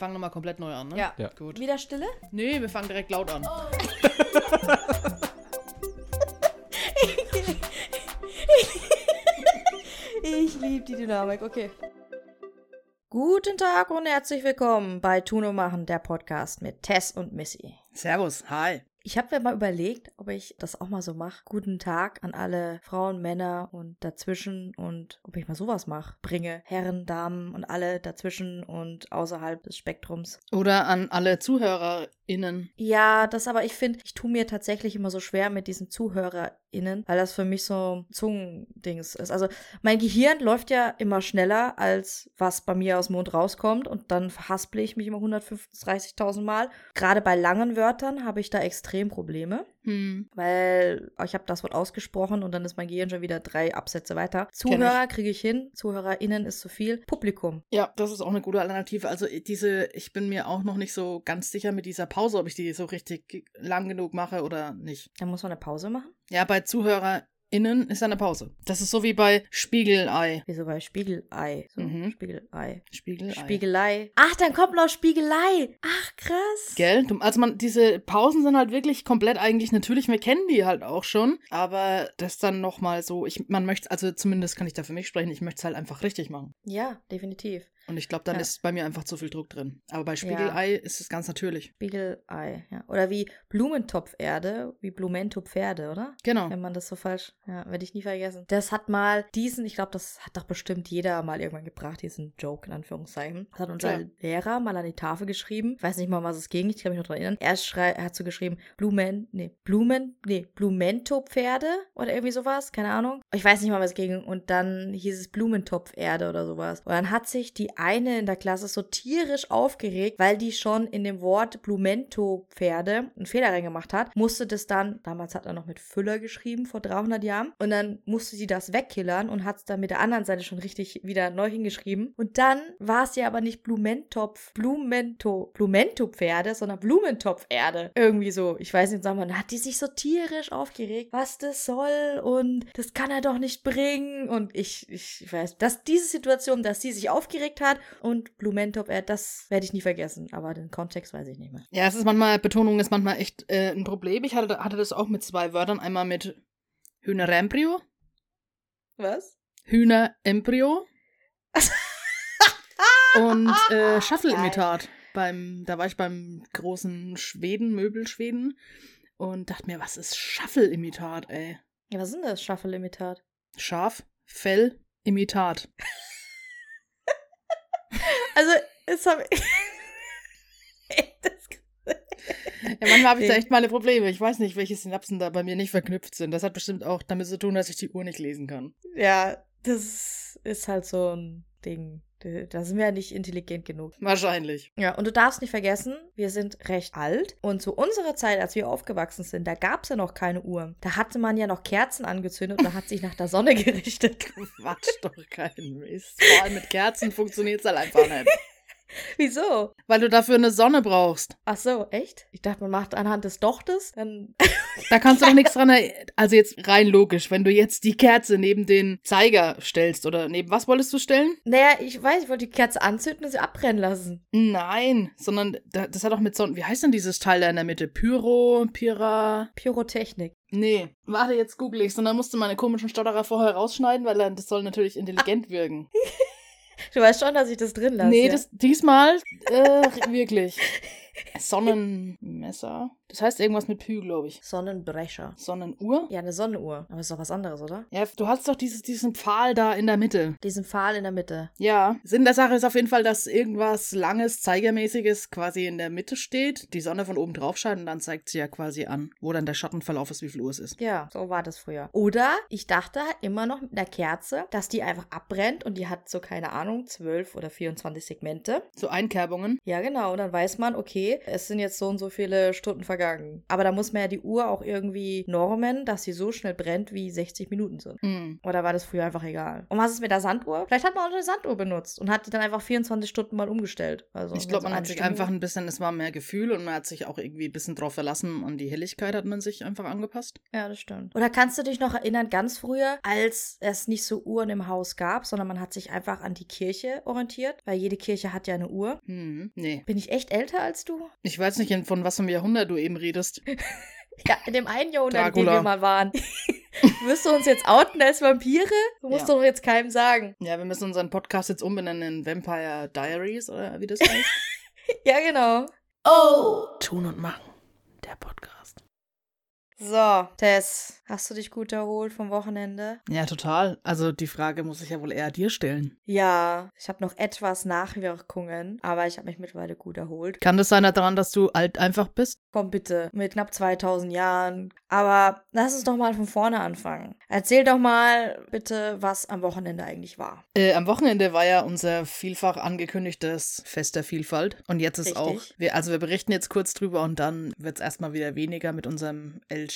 fangen nochmal komplett neu an, ne? Ja. Ja. Gut. Wieder Stille? Nee, wir fangen direkt laut an. Ich liebe die Dynamik, okay. Guten Tag und herzlich willkommen bei Tuno machen, der Podcast mit Tess und Missy. Servus, hi. Ich habe mir mal überlegt, ob ich das auch mal so mache. Guten Tag an alle Frauen, Männer und dazwischen und ob ich mal sowas mache. Bringe Herren, Damen und alle dazwischen und außerhalb des Spektrums. Oder an alle ZuhörerInnen. Ja, das aber, ich finde, ich tue mir tatsächlich immer so schwer mit diesen ZuhörerInnen, weil das für mich so Zungendings ist. Also mein Gehirn läuft ja immer schneller, als was bei mir aus dem Mund rauskommt und dann verhaspel ich mich immer 135.000 Mal. Gerade bei langen Wörtern habe ich da extrem Probleme, Hm. weil ich habe das Wort ausgesprochen und dann ist mein Gehirn schon wieder drei Absätze weiter. Zuhörer kriege ich hin, ZuhörerInnen ist zu viel. Publikum. Ja, das ist auch eine gute Alternative. Also diese, ich bin mir auch noch nicht so ganz sicher mit dieser Pause, ob ich die so richtig lang genug mache oder nicht. Da muss man eine Pause machen. Ja, bei ZuhörerInnen ist eine Pause. Das ist so wie bei Spiegelei. Wieso bei Spiegelei? So, Mhm. Spiegelei. Spiegelei. Spiegelei. Ach, dann kommt noch Spiegelei. Ach, krass. Gell? Also man, diese Pausen sind halt wirklich komplett eigentlich natürlich, wir kennen die halt auch schon, aber das dann nochmal so, ich, man möchte, also zumindest kann ich da für mich sprechen, ich möchte es halt einfach richtig machen. Ja, definitiv. Und ich glaube, dann Ja. ist bei mir einfach zu viel Druck drin. Aber bei Spiegelei ist es ganz natürlich. Spiegelei, ja. Oder wie Blumentopferde, wie Blumentopferde, oder? Genau. Wenn man das so falsch, ja, werde ich nie vergessen. Das hat mal diesen, ich glaube, das hat doch bestimmt jeder mal irgendwann gebracht, diesen Joke in Anführungszeichen. Das hat unser Klar. Lehrer mal an die Tafel geschrieben. Ich weiß nicht mal, was es ging, ich kann mich noch daran erinnern. Er, schrei er hat so geschrieben, Blumen, nee, Blumen, nee, Blumentopferde oder irgendwie sowas, keine Ahnung. Ich weiß nicht mal, was es ging. Und dann hieß es Blumentopferde oder sowas. Und dann hat sich die eine in der Klasse so tierisch aufgeregt, weil die schon in dem Wort Blumento-Pferde einen Fehler reingemacht hat, musste das dann, damals hat er noch mit Füller geschrieben, vor 300 Jahren, und dann musste sie das wegkillern und hat es dann mit der anderen Seite schon richtig wieder neu hingeschrieben. Und dann war es ja aber nicht Blumentopf, Blumento, Blumento-Pferde, sondern Blumentopferde. Irgendwie so. Ich weiß nicht, sagen wir, hat die sich so tierisch aufgeregt, was das soll und das kann er doch nicht bringen. Und ich, ich weiß, dass diese Situation, dass sie sich aufgeregt hat und Blumentopferde, das werde ich nie vergessen. Aber den Kontext weiß ich nicht mehr. Ja, es ist manchmal, Betonung ist manchmal echt äh, ein Problem. Ich hatte, hatte das auch mit zwei Wörtern. Einmal mit Hühnerembryo, Was? Hühnerembryo und äh, Shuffle-Imitat. Beim, da war ich beim großen Schweden, Möbelschweden und dachte mir, was ist Shuffle-Imitat, ey? Ja, was ist denn das Shuffle-Imitat? Schaf, Fell, Imitat. Also, es habe ich. Ja, manchmal habe ich da echt meine Probleme. Ich weiß nicht, welche Synapsen da bei mir nicht verknüpft sind. Das hat bestimmt auch damit zu tun, dass ich die Uhr nicht lesen kann. Ja, das ist halt so ein Ding. Da sind wir ja nicht intelligent genug. Wahrscheinlich. Ja, und du darfst nicht vergessen, wir sind recht alt. Und zu unserer Zeit, als wir aufgewachsen sind, da gab es ja noch keine Uhren. Da hatte man ja noch Kerzen angezündet und hat sich nach der Sonne gerichtet. Quatsch doch kein Mist. Vor allem mit Kerzen funktioniert es halt einfach nicht. Wieso? Weil du dafür eine Sonne brauchst. Ach so, echt? Ich dachte, man macht anhand des Dochtes, dann. Da kannst du doch nichts dran erinnern. Also jetzt rein logisch, wenn du jetzt die Kerze neben den Zeiger stellst oder neben was wolltest du stellen? Naja, ich weiß, ich wollte die Kerze anzünden und sie abbrennen lassen. Nein, sondern da- das hat auch mit Sonnen. Wie heißt denn dieses Teil da in der Mitte? Pyro, Pyra. Pyrotechnik. Nee, warte, jetzt google ich's. Und dann musst du meine komischen Stotterer vorher rausschneiden, weil das soll natürlich intelligent wirken. Du weißt schon, dass ich das drin lasse. nee, das diesmal äh, wirklich. Sonnenmesser. Das heißt irgendwas mit Pü, glaube ich. Sonnenbrecher. Sonnenuhr? Ja, eine Sonnenuhr. Aber ist doch was anderes, oder? Ja, du hast doch dieses, diesen Pfahl da in der Mitte. Diesen Pfahl in der Mitte. Ja. Sinn der Sache ist auf jeden Fall, dass irgendwas langes, zeigermäßiges quasi in der Mitte steht, die Sonne von oben drauf scheint und dann zeigt sie ja quasi an, wo dann der Schattenverlauf ist, wie viel Uhr es ist. Ja, so war das früher. Oder ich dachte halt immer noch mit einer Kerze, dass die einfach abbrennt und die hat so, keine Ahnung, 12 oder 24 Segmente. So Einkerbungen. Ja, genau. Und dann weiß man, okay, es sind jetzt so und so viele Stunden vergangen. Aber da muss man ja die Uhr auch irgendwie normen, dass sie so schnell brennt, wie 60 Minuten sind. Hm. Oder war das früher einfach egal? Und was ist mit der Sanduhr? Vielleicht hat man auch eine Sanduhr benutzt und hat die dann einfach 24 Stunden mal umgestellt. Also, Ich glaube, man hat sich eine einfach Stunde- ein bisschen, es war mehr Gefühl und man hat sich auch irgendwie ein bisschen drauf verlassen. An die Helligkeit hat man sich einfach angepasst. Ja, das stimmt. Oder kannst du dich noch erinnern, ganz früher, als es nicht so Uhren im Haus gab, sondern man hat sich einfach an die Kirche orientiert, weil jede Kirche hat ja eine Uhr. Hm. Nee. Bin ich echt älter als du? Ich weiß nicht, von was einem Jahrhundert du eben redest. Ja, in dem einen Jahrhundert, in dem wir mal waren. Wirst du uns jetzt outen als Vampire? Du musst Ja. doch jetzt keinem sagen. Ja, wir müssen unseren Podcast jetzt umbenennen in Vampire Diaries oder wie das heißt. Ja, genau. oh! Tun und machen. Der Podcast. So, Tess, hast du dich gut erholt vom Wochenende? Ja, total. Also die Frage muss ich ja wohl eher dir stellen. Ja, ich habe noch etwas Nachwirkungen, aber ich habe mich mittlerweile gut erholt. Kann das sein daran, dass du alt einfach bist? Komm bitte, mit knapp 2000 Jahren. Aber lass uns doch mal von vorne anfangen. Erzähl doch mal bitte, was am Wochenende eigentlich war. Äh, am Wochenende war ja unser vielfach angekündigtes Fest der Vielfalt. Und jetzt ist Richtig. auch, wir, also wir berichten jetzt kurz drüber und dann wird es erstmal wieder weniger mit unserem LGBTQIA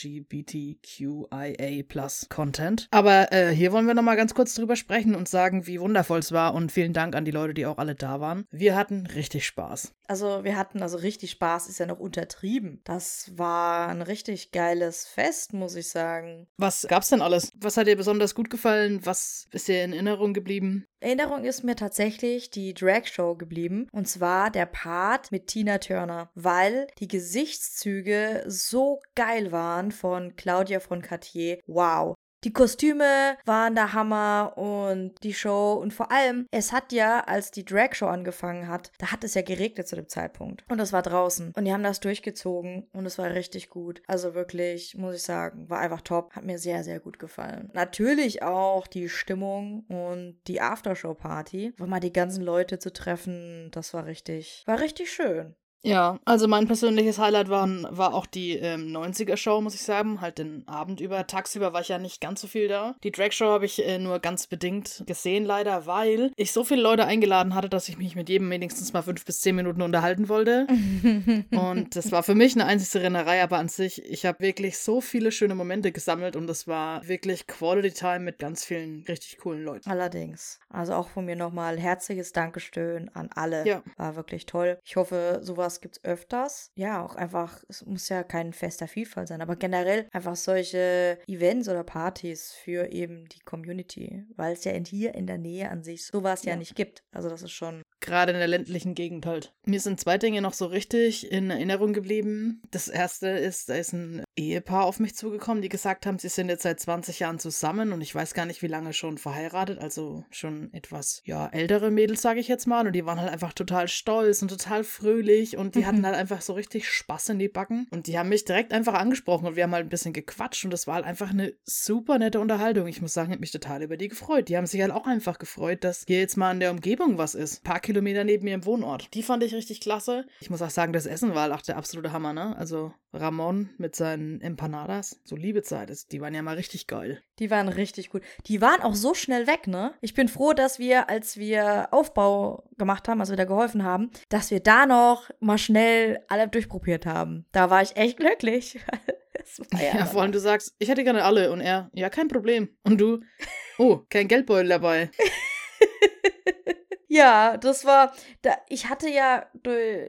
Plus Content. Aber äh, hier wollen wir nochmal ganz kurz drüber sprechen und sagen, wie wundervoll es war. Und vielen Dank an die Leute, die auch alle da waren. Wir hatten richtig Spaß. Also wir hatten also richtig Spaß, ist ja noch untertrieben. Das war ein richtig geiles Fest, muss ich sagen. Was gab's denn alles? Was hat dir besonders gut gefallen? Was ist dir in Erinnerung geblieben? Erinnerung ist mir tatsächlich die Drag Show geblieben. Und zwar der Part mit Tina Turner, weil die Gesichtszüge so geil waren von Claudia von Cartier. Wow. Die Kostüme waren der Hammer und die Show und vor allem, es hat ja, als die Drag Show angefangen hat, da hat es ja geregnet zu dem Zeitpunkt. Und das war draußen. Und die haben das durchgezogen und es war richtig gut. Also wirklich, muss ich sagen, war einfach top. Hat mir sehr, sehr gut gefallen. Natürlich auch die Stimmung und die Aftershow-Party. War mal die ganzen Leute zu treffen, das war richtig, war richtig schön. Ja, also mein persönliches Highlight waren, war auch die ähm, 90er-Show, muss ich sagen. Halt den Abend über. Tagsüber war ich ja nicht ganz so viel da. Die Drag-Show habe ich äh, nur ganz bedingt gesehen, leider, weil ich so viele Leute eingeladen hatte, dass ich mich mit jedem wenigstens mal fünf bis zehn Minuten unterhalten wollte. Und das war für mich eine einzige Rennerei, aber an sich, ich habe wirklich so viele schöne Momente gesammelt und das war wirklich Quality Time mit ganz vielen richtig coolen Leuten. Allerdings. Also auch von mir nochmal herzliches Dankeschön an alle. Ja. War wirklich toll. Ich hoffe, sowas gibt's öfters. Ja, auch einfach, es muss ja kein fester Vielfalt sein, aber generell einfach solche Events oder Partys für eben die Community, weil es ja in hier in der Nähe an sich sowas ja, Ja. nicht gibt. Also das ist schon Gerade in der ländlichen Gegend halt. Mir sind zwei Dinge noch so richtig in Erinnerung geblieben. Das erste ist, da ist ein Ehepaar auf mich zugekommen, die gesagt haben, sie sind jetzt seit 20 Jahren zusammen und ich weiß gar nicht, wie lange schon verheiratet, also schon etwas, ja, ältere Mädels, sage ich jetzt mal. Und die waren halt einfach total stolz und total fröhlich und die hatten halt einfach so richtig Spaß in die Backen. Und die haben mich direkt einfach angesprochen und wir haben halt ein bisschen gequatscht und das war halt einfach eine super nette Unterhaltung. Ich muss sagen, ich habe mich total über die gefreut. Die haben sich halt auch einfach gefreut, dass hier jetzt mal in der Umgebung was ist. Ein paar Kilometer neben mir im Wohnort. Die fand ich richtig klasse. Ich muss auch sagen, das Essen war halt auch der absolute Hammer, ne? Also Ramon mit seinen Empanadas, so Liebezeit, ist, die waren ja mal richtig geil. Die waren richtig gut. Die waren auch so schnell weg, ne? Ich bin froh, dass wir, als wir Aufbau gemacht haben, also wir da geholfen haben, dass wir da noch mal schnell alle durchprobiert haben. Da war ich echt glücklich. War Ja, vor allem du sagst, ich hätte gerne alle und er, ja, kein Problem. Und du, oh, kein Geldbeutel dabei. Ja, das war, da, ich hatte ja,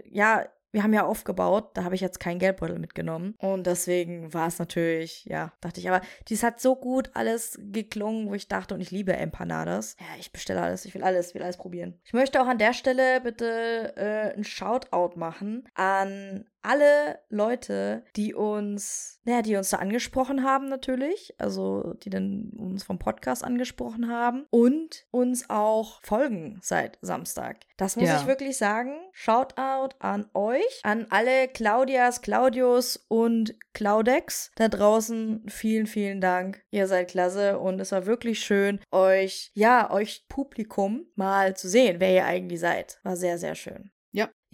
ja, wir haben ja aufgebaut, da habe ich jetzt keinen Geldbeutel mitgenommen. Und deswegen war es natürlich, ja, dachte ich, aber dies hat so gut alles geklungen, wo ich dachte, und ich liebe Empanadas. Ja, ich bestelle alles, ich will alles, will alles probieren. Ich möchte auch an der Stelle bitte äh, ein Shoutout machen an alle Leute, die uns, naja, die uns da angesprochen haben natürlich, also die dann uns vom Podcast angesprochen haben und uns auch folgen seit Samstag. Das muss Ja. ich wirklich sagen. Shoutout an euch, an alle Claudias, Claudius und Claudex da draußen. Vielen, vielen Dank. Ihr seid klasse und es war wirklich schön, euch, ja, euch Publikum mal zu sehen, wer ihr eigentlich seid. War sehr, sehr schön.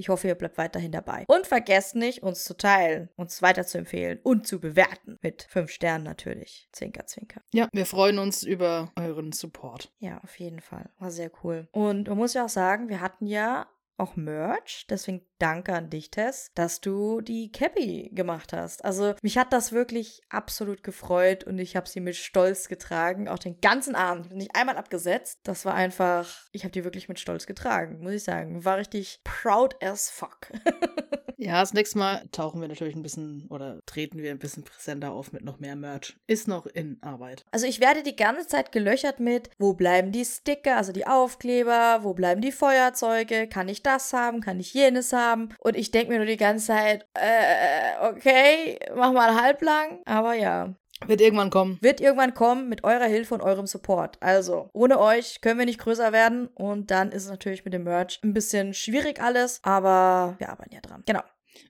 Ich hoffe, ihr bleibt weiterhin dabei. Und vergesst nicht, uns zu teilen, uns weiterzuempfehlen und zu bewerten. Mit fünf Sternen natürlich. Zwinker, zwinker. Ja, wir freuen uns über euren Support. Ja, auf jeden Fall. War sehr cool. Und man muss ja auch sagen, wir hatten ja auch Merch. Deswegen danke an dich, Tess, dass du die Cappy gemacht hast. Also mich hat das wirklich absolut gefreut und ich habe sie mit Stolz getragen, auch den ganzen Abend. Ich bin nicht einmal abgesetzt. Das war einfach, ich habe die wirklich mit Stolz getragen, muss ich sagen. War richtig proud as fuck. Ja, das nächste Mal tauchen wir natürlich ein bisschen oder treten wir ein bisschen präsenter auf mit noch mehr Merch. Ist noch in Arbeit. Also ich werde die ganze Zeit gelöchert mit, wo bleiben die Sticker, also die Aufkleber, wo bleiben die Feuerzeuge, kann ich das haben, kann ich jenes haben? Und ich denke mir nur die ganze Zeit, äh, okay, mach mal halblang, aber ja. Wird irgendwann kommen. Wird irgendwann kommen mit eurer Hilfe und eurem Support. Also, ohne euch können wir nicht größer werden und dann ist es natürlich mit dem Merch ein bisschen schwierig alles, aber wir arbeiten ja dran. Genau.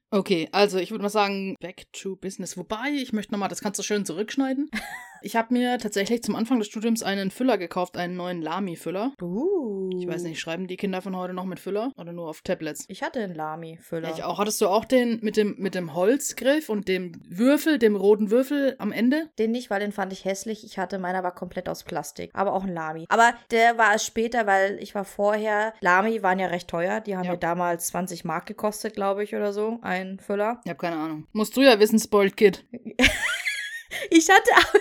Okay, also ich würde mal sagen, back to business. Wobei, ich möchte nochmal, das kannst du schön zurückschneiden. Ich habe mir tatsächlich zum Anfang des Studiums einen Füller gekauft, einen neuen Lami-Füller. Uh. Ich weiß nicht, schreiben die Kinder von heute noch mit Füller oder nur auf Tablets? Ich hatte einen Lami-Füller. Ja, ich auch. Hattest du auch den mit dem, mit dem Holzgriff und dem Würfel, dem roten Würfel am Ende? Den nicht, weil den fand ich hässlich. Ich hatte, meiner war komplett aus Plastik. Aber auch ein Lami. Aber der war es später, weil ich war vorher. Lami waren ja recht teuer. Die haben Ja. mir damals 20 Mark gekostet, glaube ich, oder so. Ein Füller. Ich habe keine Ahnung. Musst du ja wissen, Spoiled Kid. Ich hatte, aber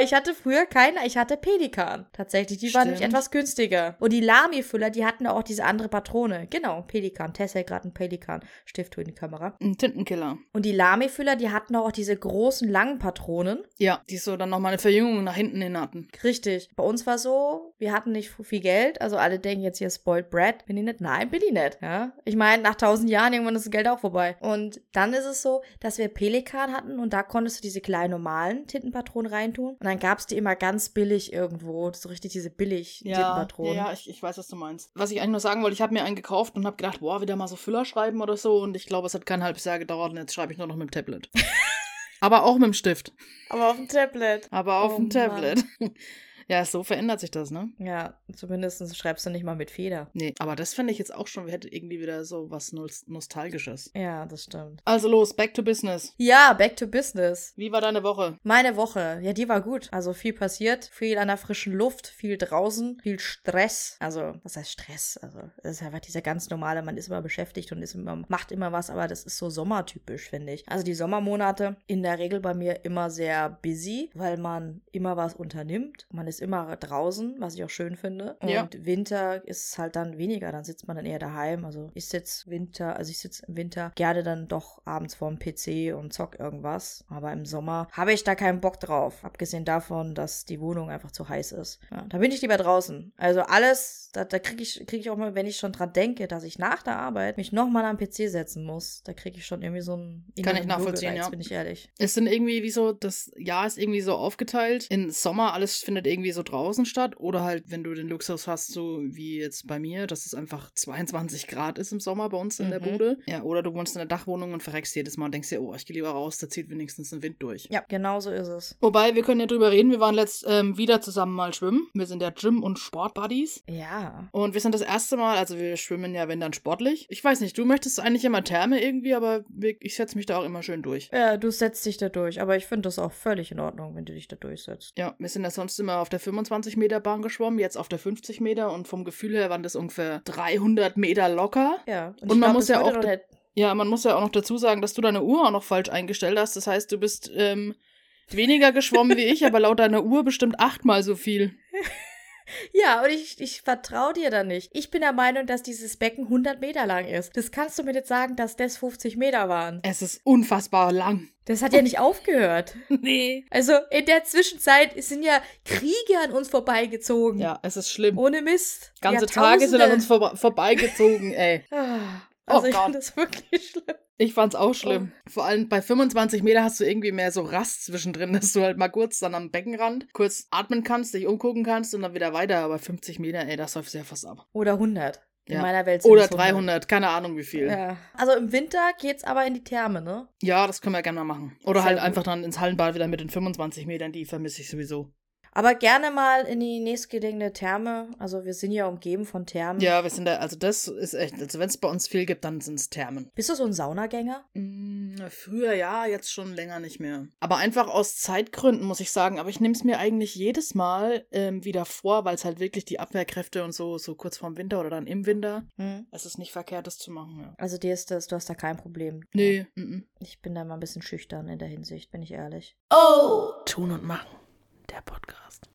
ich hatte früher keine, ich hatte Pelikan. Tatsächlich, die waren nämlich Stimmt. etwas günstiger. Und die Lami-Füller, die hatten auch diese andere Patrone. Genau, Pelikan. Tess hält gerade einen Pelikan. Stift in die Kamera. Ein Tintenkiller. Und die Lami-Füller, die hatten auch diese großen, langen Patronen. Ja, die so dann nochmal eine Verjüngung nach hinten hin hatten. Richtig. Bei uns war so, wir hatten nicht viel Geld. Also alle denken jetzt hier Spoiled Brat. Bin ich nicht? Nein, bin ich nicht. Ja. Ich meine, nach tausend Jahren irgendwann ist das Geld auch vorbei. Und dann ist es so, dass wir Pelikan hatten und da konntest du diese kleinen normalen Tintenpatronen reintun. Und dann gab es die immer ganz billig irgendwo. So richtig diese billig Ja, Tintenpatronen. ja, ich, ich weiß, was du meinst. Was ich eigentlich nur sagen wollte, ich habe mir einen gekauft und habe gedacht, boah, wieder mal so Füller schreiben oder so. Und ich glaube, es hat kein halbes Jahr gedauert und jetzt schreibe ich nur noch mit dem Tablet. Aber auch mit dem Stift. Aber auf dem Tablet. Aber auf Oh, dem Tablet. Ja, so verändert sich das, ne? Ja, zumindest schreibst du nicht mal mit Feder. Nee, aber das fände ich jetzt auch schon, wir hätten irgendwie wieder so was Nos- Nostalgisches. Ja, das stimmt. Also los, back to business. Ja, back to business. Wie war deine Woche? Meine Woche, ja, die war gut. Also viel passiert, viel an der frischen Luft, viel draußen, viel Stress. Also, was heißt Stress? Also, es ist einfach dieser ganz normale, man ist immer beschäftigt und ist immer, macht immer was, aber das ist so sommertypisch, finde ich. Also die Sommermonate in der Regel bei mir immer sehr busy, weil man immer was unternimmt. Man ist immer draußen, was ich auch schön finde. Und Ja. Winter ist halt dann weniger, dann sitzt man dann eher daheim. Also ich sitze Winter, also ich sitze im Winter gerne dann doch abends vorm PC und zock irgendwas. Aber im Sommer habe ich da keinen Bock drauf. Abgesehen davon, dass die Wohnung einfach zu heiß ist. Ja, da bin ich lieber draußen. Also alles, da, da kriege ich, krieg ich auch mal, wenn ich schon dran denke, dass ich nach der Arbeit mich nochmal am PC setzen muss, da kriege ich schon irgendwie so einen Kann ich nachvollziehen, Würgereiz, ja. bin ich ehrlich. Es sind irgendwie wie so, das Jahr ist irgendwie so aufgeteilt. In Sommer alles findet irgendwie so draußen statt. Oder halt, wenn du den Luxus hast, so wie jetzt bei mir, dass es einfach 22 Grad ist im Sommer bei uns in der Mhm. Bude. Ja, oder du wohnst in der Dachwohnung und verreckst jedes Mal und denkst dir, oh, ich gehe lieber raus, da zieht wenigstens ein Wind durch. Ja, genau so ist es. Wobei, wir können ja drüber reden, wir waren letzt ähm, wieder zusammen mal schwimmen. Wir sind ja Gym- und Sportbuddies. Ja. Und wir sind das erste Mal, also wir schwimmen ja, wenn dann sportlich. Ich weiß nicht, du möchtest eigentlich immer Therme irgendwie, aber ich setze mich da auch immer schön durch. Ja, du setzt dich da durch, aber ich finde das auch völlig in Ordnung, wenn du dich da durchsetzt. Ja, wir sind ja sonst immer auf der 25 Meter Bahn geschwommen, jetzt auf der 50 Meter und vom Gefühl her waren das ungefähr 300 Meter locker. Ja. Und man glaub, muss ja auch Ja, man muss ja auch noch dazu sagen, dass du deine Uhr auch noch falsch eingestellt hast. Das heißt, du bist ähm, weniger geschwommen wie ich, aber laut deiner Uhr bestimmt achtmal so viel. Ja, und ich, ich vertraue dir da nicht. Ich bin der Meinung, dass dieses Becken 100 Meter lang ist. Das kannst du mir nicht sagen, dass das 50 Meter waren. Es ist unfassbar lang. Das hat ja nicht aufgehört. Nee. Also in der Zwischenzeit sind ja Kriege an uns vorbeigezogen. Ja, es ist schlimm. Ohne Mist. Ganze Tage sind an uns vor vorbeigezogen, ey. Ah, Also Oh ich finde das wirklich schlimm. Ich fand's auch schlimm. Vor allem bei 25 Meter hast du irgendwie mehr so Rast zwischendrin, dass du halt mal kurz dann am Beckenrand kurz atmen kannst, dich umgucken kannst und dann wieder weiter. Aber 50 Meter, ey, das läuft ja fast ab. Oder 100. In Ja. meiner Welt sind Oder es 100. 300, keine Ahnung wie viel. Ja. Ja. Also im Winter geht's aber in die Therme, ne? das können wir gerne mal machen. Oder Sehr halt gut. einfach dann ins Hallenbad wieder mit den 25 Metern, die vermisse ich sowieso. Aber gerne mal in die nächstgelegene Therme. Also wir sind ja umgeben von Thermen. Ja, wir sind da, also das ist echt, also wenn es bei uns viel gibt, dann sind es Thermen. Bist du so ein Saunagänger? Mm, früher ja, jetzt schon länger nicht mehr. Aber einfach aus Zeitgründen muss ich sagen, aber ich nehme es mir eigentlich jedes Mal ähm, wieder vor, weil es halt wirklich die Abwehrkräfte und so, so kurz vorm Winter oder dann im Winter, Hm. es ist nicht verkehrt, das zu machen. Ja. Also dir ist das, du hast da kein Problem. Nee, mm, Ich bin da mal ein bisschen schüchtern in der Hinsicht, bin ich ehrlich. Oh! Tun und machen. Der Podcast.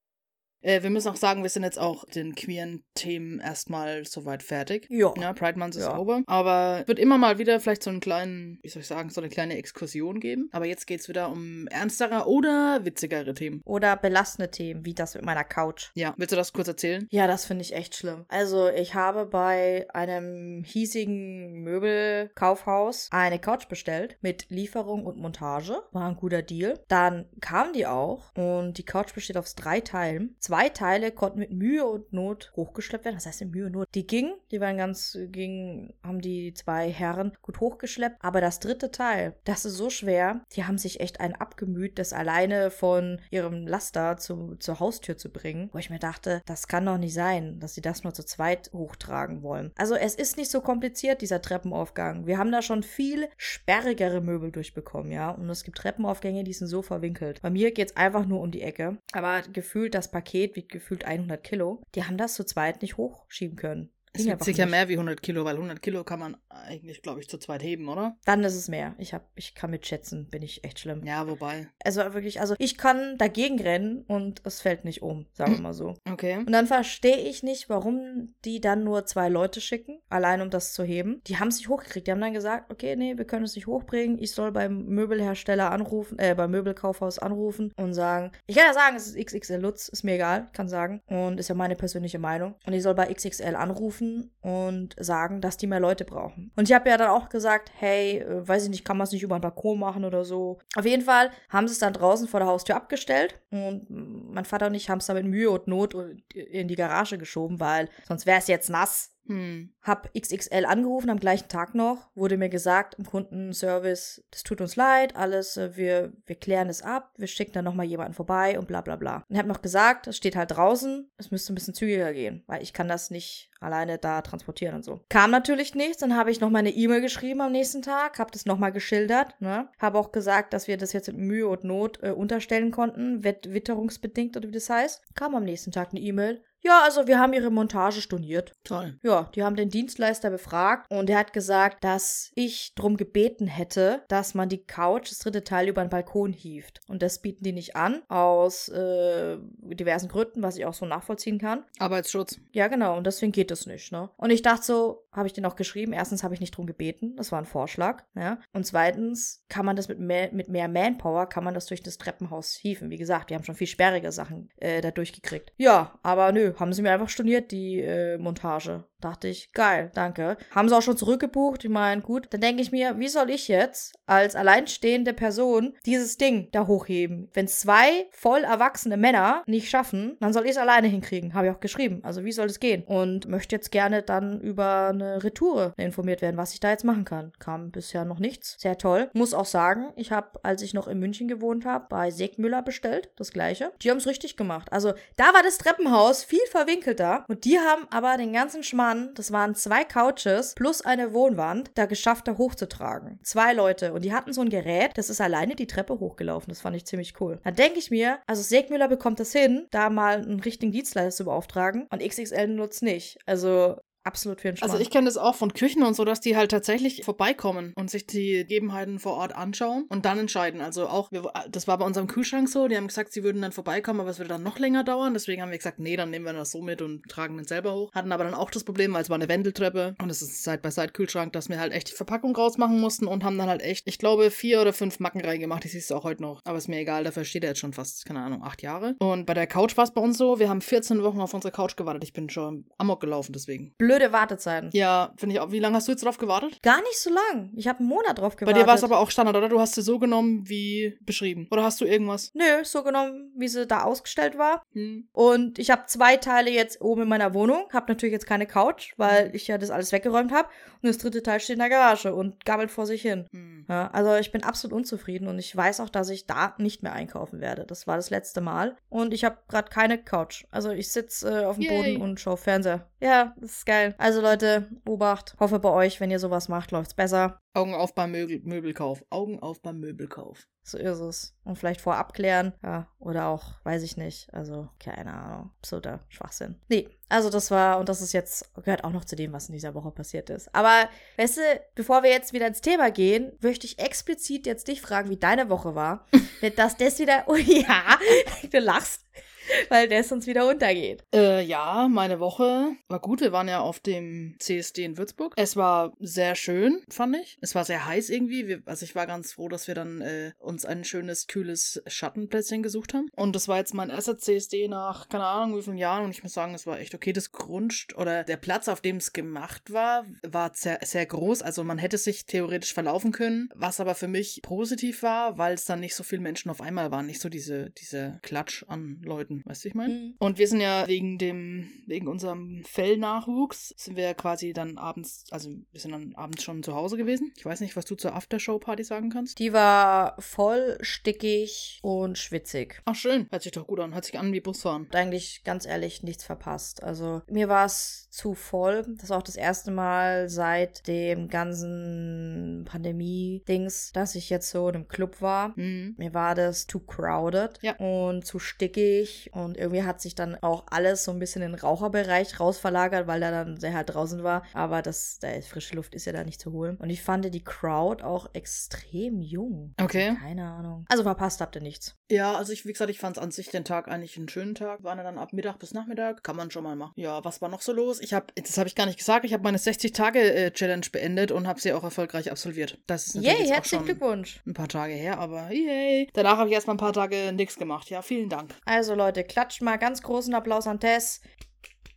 Äh, wir müssen auch sagen, wir sind jetzt auch den queeren Themen erstmal soweit fertig. Ja. Ja, Pride Month ist Ja. over. Aber es wird immer mal wieder vielleicht so einen kleinen, wie soll ich sagen, so eine kleine Exkursion geben. Aber jetzt geht's wieder um ernstere oder witzigere Themen. Oder belastende Themen, wie das mit meiner Couch. Ja, willst du das kurz erzählen? Ja, das finde ich echt schlimm. Also, ich habe bei einem hiesigen Möbelkaufhaus eine Couch bestellt mit Lieferung und Montage. War ein guter Deal. Dann kam die auch und die Couch besteht aus drei Teilen. Zwei Teile konnten mit Mühe und Not hochgeschleppt werden. Was heißt denn Mühe und Not? Die gingen, die waren ganz, gingen, haben die zwei Herren gut hochgeschleppt. Aber das dritte Teil, das ist so schwer, die haben sich echt einen abgemüht, das alleine von ihrem Laster zu, zur Haustür zu bringen. Wo ich mir dachte, das kann doch nicht sein, dass sie das nur zu zweit hochtragen wollen. Also es ist nicht so kompliziert, dieser Treppenaufgang. Wir haben da schon viel sperrigere Möbel durchbekommen, ja. Und es gibt Treppenaufgänge, die sind so verwinkelt. Bei mir geht's einfach nur um die Ecke. Aber gefühlt, das Paket wiegt gefühlt 100 Kilo. Die haben das zu zweit nicht hochschieben können. Es wiegt sicher nicht. mehr wie 100 Kilo, weil 100 Kilo kann man eigentlich, glaube ich, zu zweit heben, oder? Dann ist es mehr. Ich hab, ich kann mitschätzen, bin ich echt schlimm. Ja, wobei. Also wirklich, also ich kann dagegen rennen und es fällt nicht um, sagen wir mal so. Okay. Und dann verstehe ich nicht, warum die dann nur zwei Leute schicken, allein um das zu heben. Die haben es nicht hochgekriegt. Die haben dann gesagt, okay, nee, wir können es nicht hochbringen. Ich soll beim Möbelhersteller anrufen, äh, beim Möbelkaufhaus anrufen und sagen, ich kann ja sagen, es ist XXL Lutz, ist mir egal, kann sagen. Und ist ja meine persönliche Meinung. Und ich soll bei XXL anrufen und sagen, dass die mehr Leute brauchen. Und ich habe ja dann auch gesagt, hey, äh, weiß ich nicht, kann man es nicht über einen Balkon machen oder so. Auf jeden Fall haben sie es dann draußen vor der Haustür abgestellt und mein Vater und ich haben es dann mit Mühe und Not in die Garage geschoben, weil sonst wäre es jetzt nass. Hm. Hab XXL angerufen am gleichen Tag noch, wurde mir gesagt im Kundenservice, das tut uns leid, alles, äh, wir, wir klären es ab, wir schicken dann nochmal jemanden vorbei und bla bla bla. Und hab noch gesagt, es steht halt draußen, es müsste ein bisschen zügiger gehen, weil ich kann das nicht alleine da transportieren und so. Kam natürlich nichts, dann habe ich noch meine E-Mail geschrieben am nächsten Tag, habe das nochmal geschildert, ne? Habe auch gesagt, dass wir das jetzt mit Mühe und Not äh, unterstellen konnten, wett witterungsbedingt oder wie das heißt. Kam am nächsten Tag eine E-Mail. Ja, also wir haben ihre Montage storniert. Toll. Ja, die haben den Dienstleister befragt und er hat gesagt, dass ich drum gebeten hätte, dass man die Couch, das dritte Teil, über den Balkon hieft. Und das bieten die nicht an, aus äh, diversen Gründen, was ich auch so nachvollziehen kann. Arbeitsschutz. Ja, genau, und deswegen geht es nicht, ne? Und ich dachte so, habe ich den auch geschrieben, erstens habe ich nicht drum gebeten, das war ein Vorschlag, ja. Und zweitens kann man das mit mehr, mit mehr Manpower, kann man das durch das Treppenhaus hieven. Wie gesagt, wir haben schon viel sperrige Sachen äh, da durchgekriegt. Ja, aber nö, haben sie mir einfach storniert, die äh, Montage. Dachte ich, geil, danke. Haben sie auch schon zurückgebucht. Ich meine, gut. Dann denke ich mir, wie soll ich jetzt als alleinstehende Person dieses Ding da hochheben? Wenn zwei voll erwachsene Männer nicht schaffen, dann soll ich es alleine hinkriegen. Habe ich auch geschrieben. Also wie soll das gehen? Und möchte jetzt gerne dann über eine Retoure informiert werden, was ich da jetzt machen kann. Kam bisher noch nichts. Sehr toll. Muss auch sagen, ich habe, als ich noch in München gewohnt habe, bei Segmüller bestellt. Das gleiche. Die haben es richtig gemacht. Also da war das Treppenhaus viel verwinkelter. Und die haben aber den ganzen Schmarrn das waren zwei Couches plus eine Wohnwand, da geschafft, da hochzutragen. Zwei Leute. Und die hatten so ein Gerät, das ist alleine die Treppe hochgelaufen. Das fand ich ziemlich cool. Da denke ich mir, also Segmüller bekommt das hin, da mal einen richtigen Dienstleister zu beauftragen und XXL nutzt nicht. Also absolut für den Schmarrn. Also ich kenne das auch von Küchen und so, dass die halt tatsächlich vorbeikommen und sich die Gegebenheiten vor Ort anschauen und dann entscheiden. Also auch, wir, das war bei unserem Kühlschrank so, die haben gesagt, sie würden dann vorbeikommen, aber es würde dann noch länger dauern. Deswegen haben wir gesagt, nee, dann nehmen wir das so mit und tragen den selber hoch. Hatten aber dann auch das Problem, weil es war eine Wendeltreppe und es ist ein Side-by-Side-Kühlschrank, dass wir halt echt die Verpackung rausmachen mussten und haben dann halt echt, ich glaube, vier oder fünf Macken reingemacht. Die siehst du auch heute noch. Aber ist mir egal, dafür steht er jetzt schon fast, keine Ahnung, acht Jahre. Und bei der Couch war es bei uns so, wir haben 14 Wochen auf unsere Couch gewartet. Ich bin schon amok gelaufen deswegen. Blöde Wartezeiten. Ja, finde ich auch. Wie lange hast du jetzt drauf gewartet? Gar nicht so lang. Ich habe einen Monat drauf Bei gewartet. dir war es aber auch Standard, oder? Du hast sie so genommen wie beschrieben. Oder hast du irgendwas? Nö, so genommen, wie sie da ausgestellt war. Hm. Und ich habe zwei Teile jetzt oben in meiner Wohnung. Habe natürlich jetzt keine Couch, weil ich ja das alles weggeräumt habe. Und das dritte Teil steht in der Garage und gammelt vor sich hin. Hm. Hm. Ja, also ich bin absolut unzufrieden und ich weiß auch, dass ich da nicht mehr einkaufen werde. Das war das letzte Mal und ich habe gerade keine Couch. Also ich sitze äh, auf dem Yay. Boden und schaue Fernseher. Ja, das ist geil. Also Leute, Obacht. Hoffe bei euch, wenn ihr sowas macht, läuft's besser. Augen auf beim Möbel Möbelkauf. Augen auf beim Möbelkauf. So ist es. Und vielleicht vorab klären. Ja, oder auch, weiß ich nicht. Also, keine Ahnung. Absoluter Schwachsinn. Nee, also das war, und das ist jetzt, gehört auch noch zu dem, was in dieser Woche passiert ist. Aber, weißt du, bevor wir jetzt wieder ins Thema gehen, möchte ich explizit jetzt dich fragen, wie deine Woche war. dass das wieder, oh ja, du lachst. Weil der sonst wieder untergeht. Äh, ja, meine Woche war gut. Wir waren ja auf dem CSD in Würzburg. Es war sehr schön, fand ich. Es war sehr heiß irgendwie. Wir, also ich war ganz froh, dass wir dann äh, uns ein schönes, kühles Schattenplätzchen gesucht haben. Und das war jetzt mein erster CSD nach, keine Ahnung, wie vielen Jahren. Und ich muss sagen, es war echt okay. Das Grund oder der Platz, auf dem es gemacht war, war sehr, sehr groß. Also man hätte sich theoretisch verlaufen können. Was aber für mich positiv war, weil es dann nicht so viele Menschen auf einmal waren. Nicht so diese, diese Klatsch an Leuten. Weißt du, ich meine? Mhm. Und wir sind ja wegen dem, wegen unserem Fellnachwuchs, sind wir quasi dann abends, also wir sind dann abends schon zu Hause gewesen. Ich weiß nicht, was du zur Aftershow-Party sagen kannst. Die war voll stickig und schwitzig. Ach, schön. Hört sich doch gut an. Hört sich an wie Busfahren. Eigentlich ganz ehrlich nichts verpasst. Also mir war es zu voll. Das war auch das erste Mal seit dem ganzen Pandemie-Dings, dass ich jetzt so in einem Club war. Mhm. Mir war das too crowded Ja. und zu stickig und irgendwie hat sich dann auch alles so ein bisschen in den Raucherbereich rausverlagert, weil da dann sehr halt draußen war. Aber das, da ist frische Luft ist ja da nicht zu holen. Und ich fand die Crowd auch extrem jung. Okay. Keine Ahnung. Also verpasst habt ihr nichts. Ja, also ich, wie gesagt, ich fand es an sich den Tag eigentlich einen schönen Tag. Waren dann ab Mittag bis Nachmittag. Kann man schon mal machen. Ja, was war noch so los? Ich habe, das habe ich gar nicht gesagt, ich habe meine 60-Tage-Challenge beendet und habe sie auch erfolgreich absolviert. Das ist natürlich Yay, jetzt auch herzlichen schon Glückwunsch. ein paar Tage her, aber yay. Danach habe ich erstmal ein paar Tage nichts gemacht. Ja, vielen Dank. Also Leute, klatscht mal ganz großen Applaus an Tess.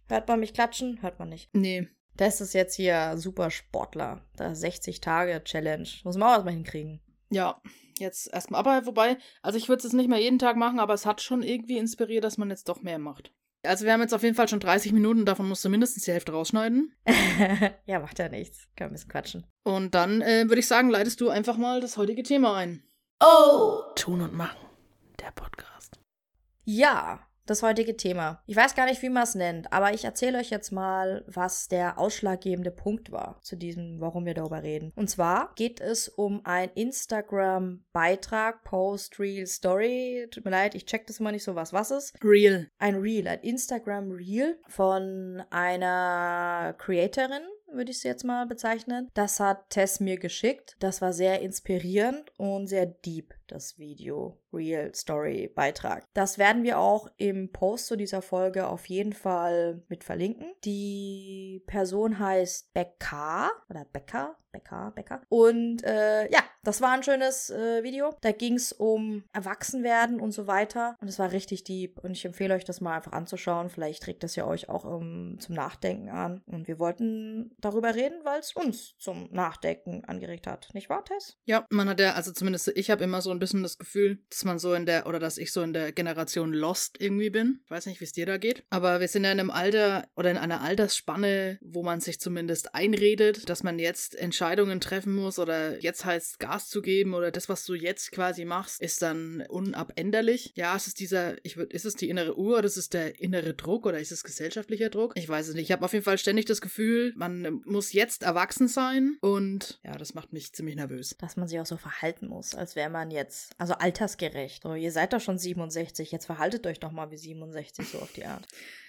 Hört man mich klatschen? Hört man nicht. Nee. Tess ist jetzt hier super Sportler. Da 60 Tage Challenge. Muss man auch erstmal hinkriegen. Ja, jetzt erstmal. Aber wobei, also ich würde es jetzt nicht mehr jeden Tag machen, aber es hat schon irgendwie inspiriert, dass man jetzt doch mehr macht. Also wir haben jetzt auf jeden Fall schon 30 Minuten, davon musst du mindestens die Hälfte rausschneiden. ja, macht ja nichts. Kann ein bisschen quatschen. Und dann äh, würde ich sagen, leitest du einfach mal das heutige Thema ein. Oh! Tun und machen. Der Podcast. Ja, das heutige Thema. Ich weiß gar nicht, wie man es nennt, aber ich erzähle euch jetzt mal, was der ausschlaggebende Punkt war zu diesem, warum wir darüber reden. Und zwar geht es um ein Instagram-Beitrag, Post, Reel, Story. Tut mir leid, ich check das immer nicht so, was was ist. Real. Ein Reel, ein Instagram-Reel von einer Creatorin, würde ich sie jetzt mal bezeichnen. Das hat Tess mir geschickt. Das war sehr inspirierend und sehr deep, das Video. Real Story Beitrag. Das werden wir auch im Post zu dieser Folge auf jeden Fall mit verlinken. Die Person heißt Becca oder Becker, Becker, Becker. Und äh, ja, das war ein schönes äh, Video. Da ging es um Erwachsenwerden und so weiter. Und es war richtig deep. Und ich empfehle euch das mal einfach anzuschauen. Vielleicht regt das ja euch auch um, zum Nachdenken an. Und wir wollten darüber reden, weil es uns zum Nachdenken angeregt hat. Nicht wahr, Tess? Ja, man hat ja, also zumindest ich habe immer so ein bisschen das Gefühl, dass man so in der, oder dass ich so in der Generation Lost irgendwie bin. Ich weiß nicht, wie es dir da geht. Aber wir sind ja in einem Alter oder in einer Altersspanne, wo man sich zumindest einredet, dass man jetzt Entscheidungen treffen muss oder jetzt heißt Gas zu geben oder das, was du jetzt quasi machst, ist dann unabänderlich. Ja, es ist dieser, ich würd, ist es die innere Uhr oder ist es der innere Druck oder ist es gesellschaftlicher Druck? Ich weiß es nicht. Ich habe auf jeden Fall ständig das Gefühl, man muss jetzt erwachsen sein und ja, das macht mich ziemlich nervös. Dass man sich auch so verhalten muss, als wäre man jetzt, also altersgerecht. So, ihr seid doch schon 67, jetzt verhaltet euch doch mal wie 67, so auf die Art.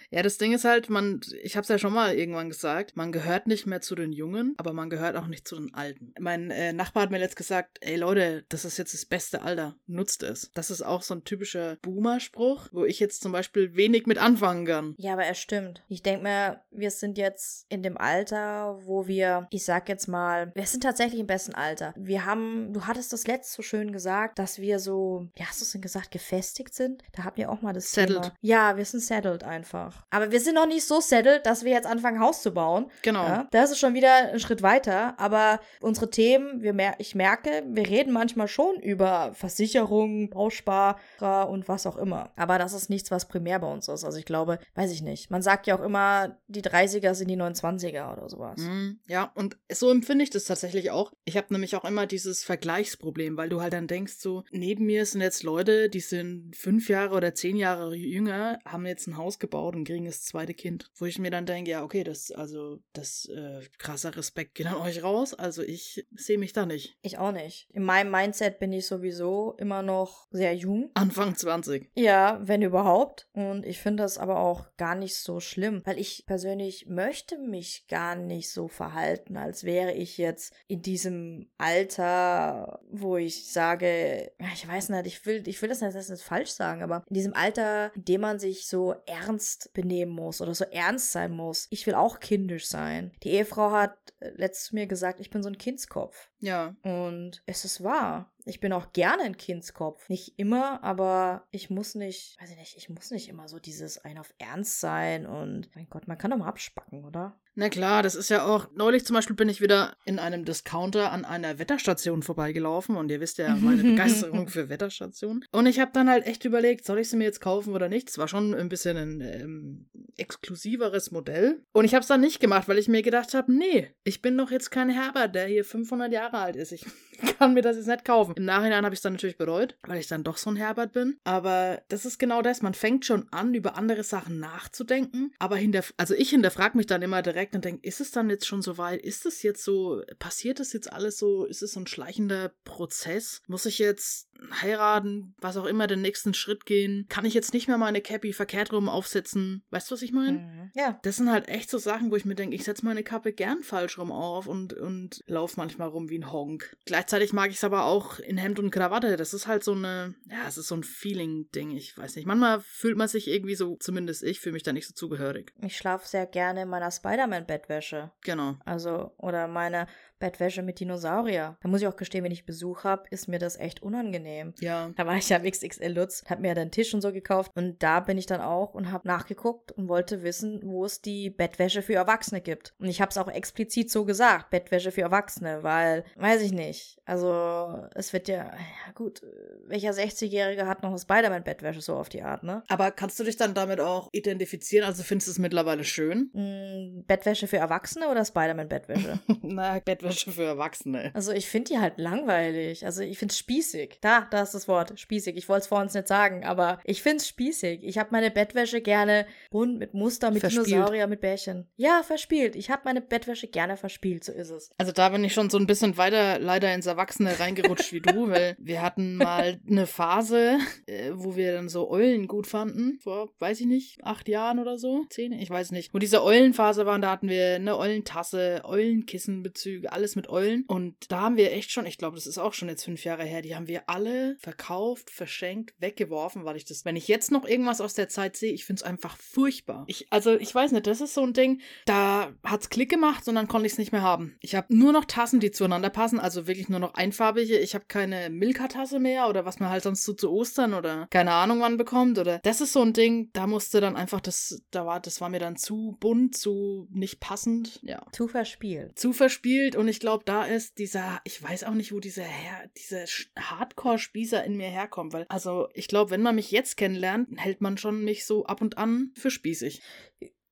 Ja, das Ding ist halt, man, ich hab's ja schon mal irgendwann gesagt, man gehört nicht mehr zu den Jungen, aber man gehört auch nicht zu den Alten. Mein äh, Nachbar hat mir letzt gesagt, ey Leute, das ist jetzt das beste Alter, nutzt es. Das ist auch so ein typischer Boomer-Spruch, wo ich jetzt zum Beispiel wenig mit anfangen kann. Ja, aber er stimmt. Ich denke mir, wir sind jetzt in dem Alter, wo wir, ich sag jetzt mal, wir sind tatsächlich im besten Alter. Wir haben, du hattest das letzt so schön gesagt, dass wir so, wie hast du es denn gesagt, gefestigt sind? Da habt ihr auch mal das Settled. Thema. Ja, wir sind settled einfach. Einfach. Aber wir sind noch nicht so settled, dass wir jetzt anfangen, Haus zu bauen. Genau. Ja, das ist schon wieder ein Schritt weiter. Aber unsere Themen, wir mer ich merke, wir reden manchmal schon über Versicherungen, Bausparer und was auch immer. Aber das ist nichts, was primär bei uns ist. Also ich glaube, weiß ich nicht. Man sagt ja auch immer, die 30er sind die 29er oder sowas. Mhm, ja, und so empfinde ich das tatsächlich auch. Ich habe nämlich auch immer dieses Vergleichsproblem, weil du halt dann denkst, so, neben mir sind jetzt Leute, die sind fünf Jahre oder zehn Jahre jünger, haben jetzt ein Haus gebaut und kriegen das zweite Kind. Wo ich mir dann denke, ja, okay, das, also, das äh, krasser Respekt geht an euch raus. Also ich sehe mich da nicht. Ich auch nicht. In meinem Mindset bin ich sowieso immer noch sehr jung. Anfang 20. Ja, wenn überhaupt. Und ich finde das aber auch gar nicht so schlimm, weil ich persönlich möchte mich gar nicht so verhalten, als wäre ich jetzt in diesem Alter, wo ich sage, ich weiß nicht, ich will, ich will das nicht, das nicht falsch sagen, aber in diesem Alter, in dem man sich so ernst benehmen muss oder so ernst sein muss. Ich will auch kindisch sein. Die Ehefrau hat äh, letztes mir gesagt, ich bin so ein Kindskopf. Ja. Und es ist wahr. Ich bin auch gerne ein Kindskopf. Nicht immer, aber ich muss nicht, weiß ich nicht, ich muss nicht immer so dieses ein auf Ernst sein und mein Gott, man kann doch mal abspacken, oder? Na klar, das ist ja auch. Neulich zum Beispiel bin ich wieder in einem Discounter an einer Wetterstation vorbeigelaufen und ihr wisst ja meine Begeisterung für Wetterstationen. Und ich habe dann halt echt überlegt, soll ich sie mir jetzt kaufen oder nicht? Es war schon ein bisschen ein ähm, exklusiveres Modell. Und ich habe es dann nicht gemacht, weil ich mir gedacht habe, nee, ich bin doch jetzt kein Herbert, der hier 500 Jahre alt ist. Ich kann mir das jetzt nicht kaufen. Im Nachhinein habe ich es dann natürlich bereut, weil ich dann doch so ein Herbert bin. Aber das ist genau das. Man fängt schon an, über andere Sachen nachzudenken. Aber hinter, also ich hinterfrage mich dann immer direkt und denke, ist es dann jetzt schon so weit? Ist es jetzt so, passiert das jetzt alles so? Ist es so ein schleichender Prozess? Muss ich jetzt heiraten, was auch immer, den nächsten Schritt gehen? Kann ich jetzt nicht mehr meine Cappy verkehrt rum aufsetzen? Weißt du, was ich meine? Mhm. Ja. Das sind halt echt so Sachen, wo ich mir denke, ich setze meine Kappe gern falsch rum auf und, und laufe manchmal rum wie ein Honk. Gleichzeitig mag ich es aber auch in Hemd und Krawatte. Das ist halt so eine, ja, es ist so ein Feeling-Ding. Ich weiß nicht. Manchmal fühlt man sich irgendwie so, zumindest ich, fühle mich da nicht so zugehörig. Ich schlafe sehr gerne in meiner Spider-Man-Bettwäsche. Genau. Also, oder meine Bettwäsche mit Dinosaurier. Da muss ich auch gestehen, wenn ich Besuch habe, ist mir das echt unangenehm. Ja. Da war ich ja im XXL Lutz, hab mir dann Tisch und so gekauft und da bin ich dann auch und habe nachgeguckt und wollte wissen, wo es die Bettwäsche für Erwachsene gibt. Und ich habe es auch explizit so gesagt, Bettwäsche für Erwachsene, weil, weiß ich nicht. Also, es wird ja, ja gut, welcher 60-Jährige hat noch eine Spider-Man-Bettwäsche so auf die Art, ne? Aber kannst du dich dann damit auch identifizieren? Also findest du es mittlerweile schön? Mm, Bettwäsche für Erwachsene oder Spider-Man-Bettwäsche? Na, Bettwäsche für Erwachsene. Also ich finde die halt langweilig. Also ich finde es spießig. Da, da ist das Wort, spießig. Ich wollte es vorhin nicht sagen, aber ich finde es spießig. Ich habe meine Bettwäsche gerne bunt, mit Muster, mit Verspielt. Dinosaurier, mit Bärchen. Ja, verspielt. Ich habe meine Bettwäsche gerne verspielt, so ist es. Also da bin ich schon so ein bisschen weiter leider ins Erwachsene reingerutscht wie du, weil wir hatten mal eine Phase, äh, wo wir dann so Eulen gut fanden, vor, weiß ich nicht, acht Jahren oder so, zehn, ich weiß nicht. Wo diese Eulenphase waren, da hatten wir eine Eulentasse, Eulenkissenbezüge, alles mit Eulen. Und da haben wir echt schon, ich glaube, das ist auch schon jetzt fünf Jahre her, die haben wir alle verkauft, verschenkt, weggeworfen, weil ich das, wenn ich jetzt noch irgendwas aus der Zeit sehe, ich finde es einfach furchtbar. Ich, also ich weiß nicht, das ist so ein Ding, da hat's Klick gemacht und dann konnte ich es nicht mehr haben. Ich habe nur noch Tassen, die zueinander passen, also wirklich nur noch einfarbige. Ich habe keine Milka-Tasse mehr oder was man halt sonst so zu Ostern oder keine Ahnung wann bekommt oder das ist so ein Ding, da musste dann einfach das, da war, das war mir dann zu bunt, zu nicht passend, ja. Zu verspielt. Zu verspielt und ich glaube, da ist dieser, ich weiß auch nicht, wo dieser, Her dieser Hardcore-Spießer in mir herkommt, weil, also ich glaube, wenn man mich jetzt kennenlernt, hält man schon mich so ab und an für spießig.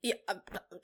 Ja,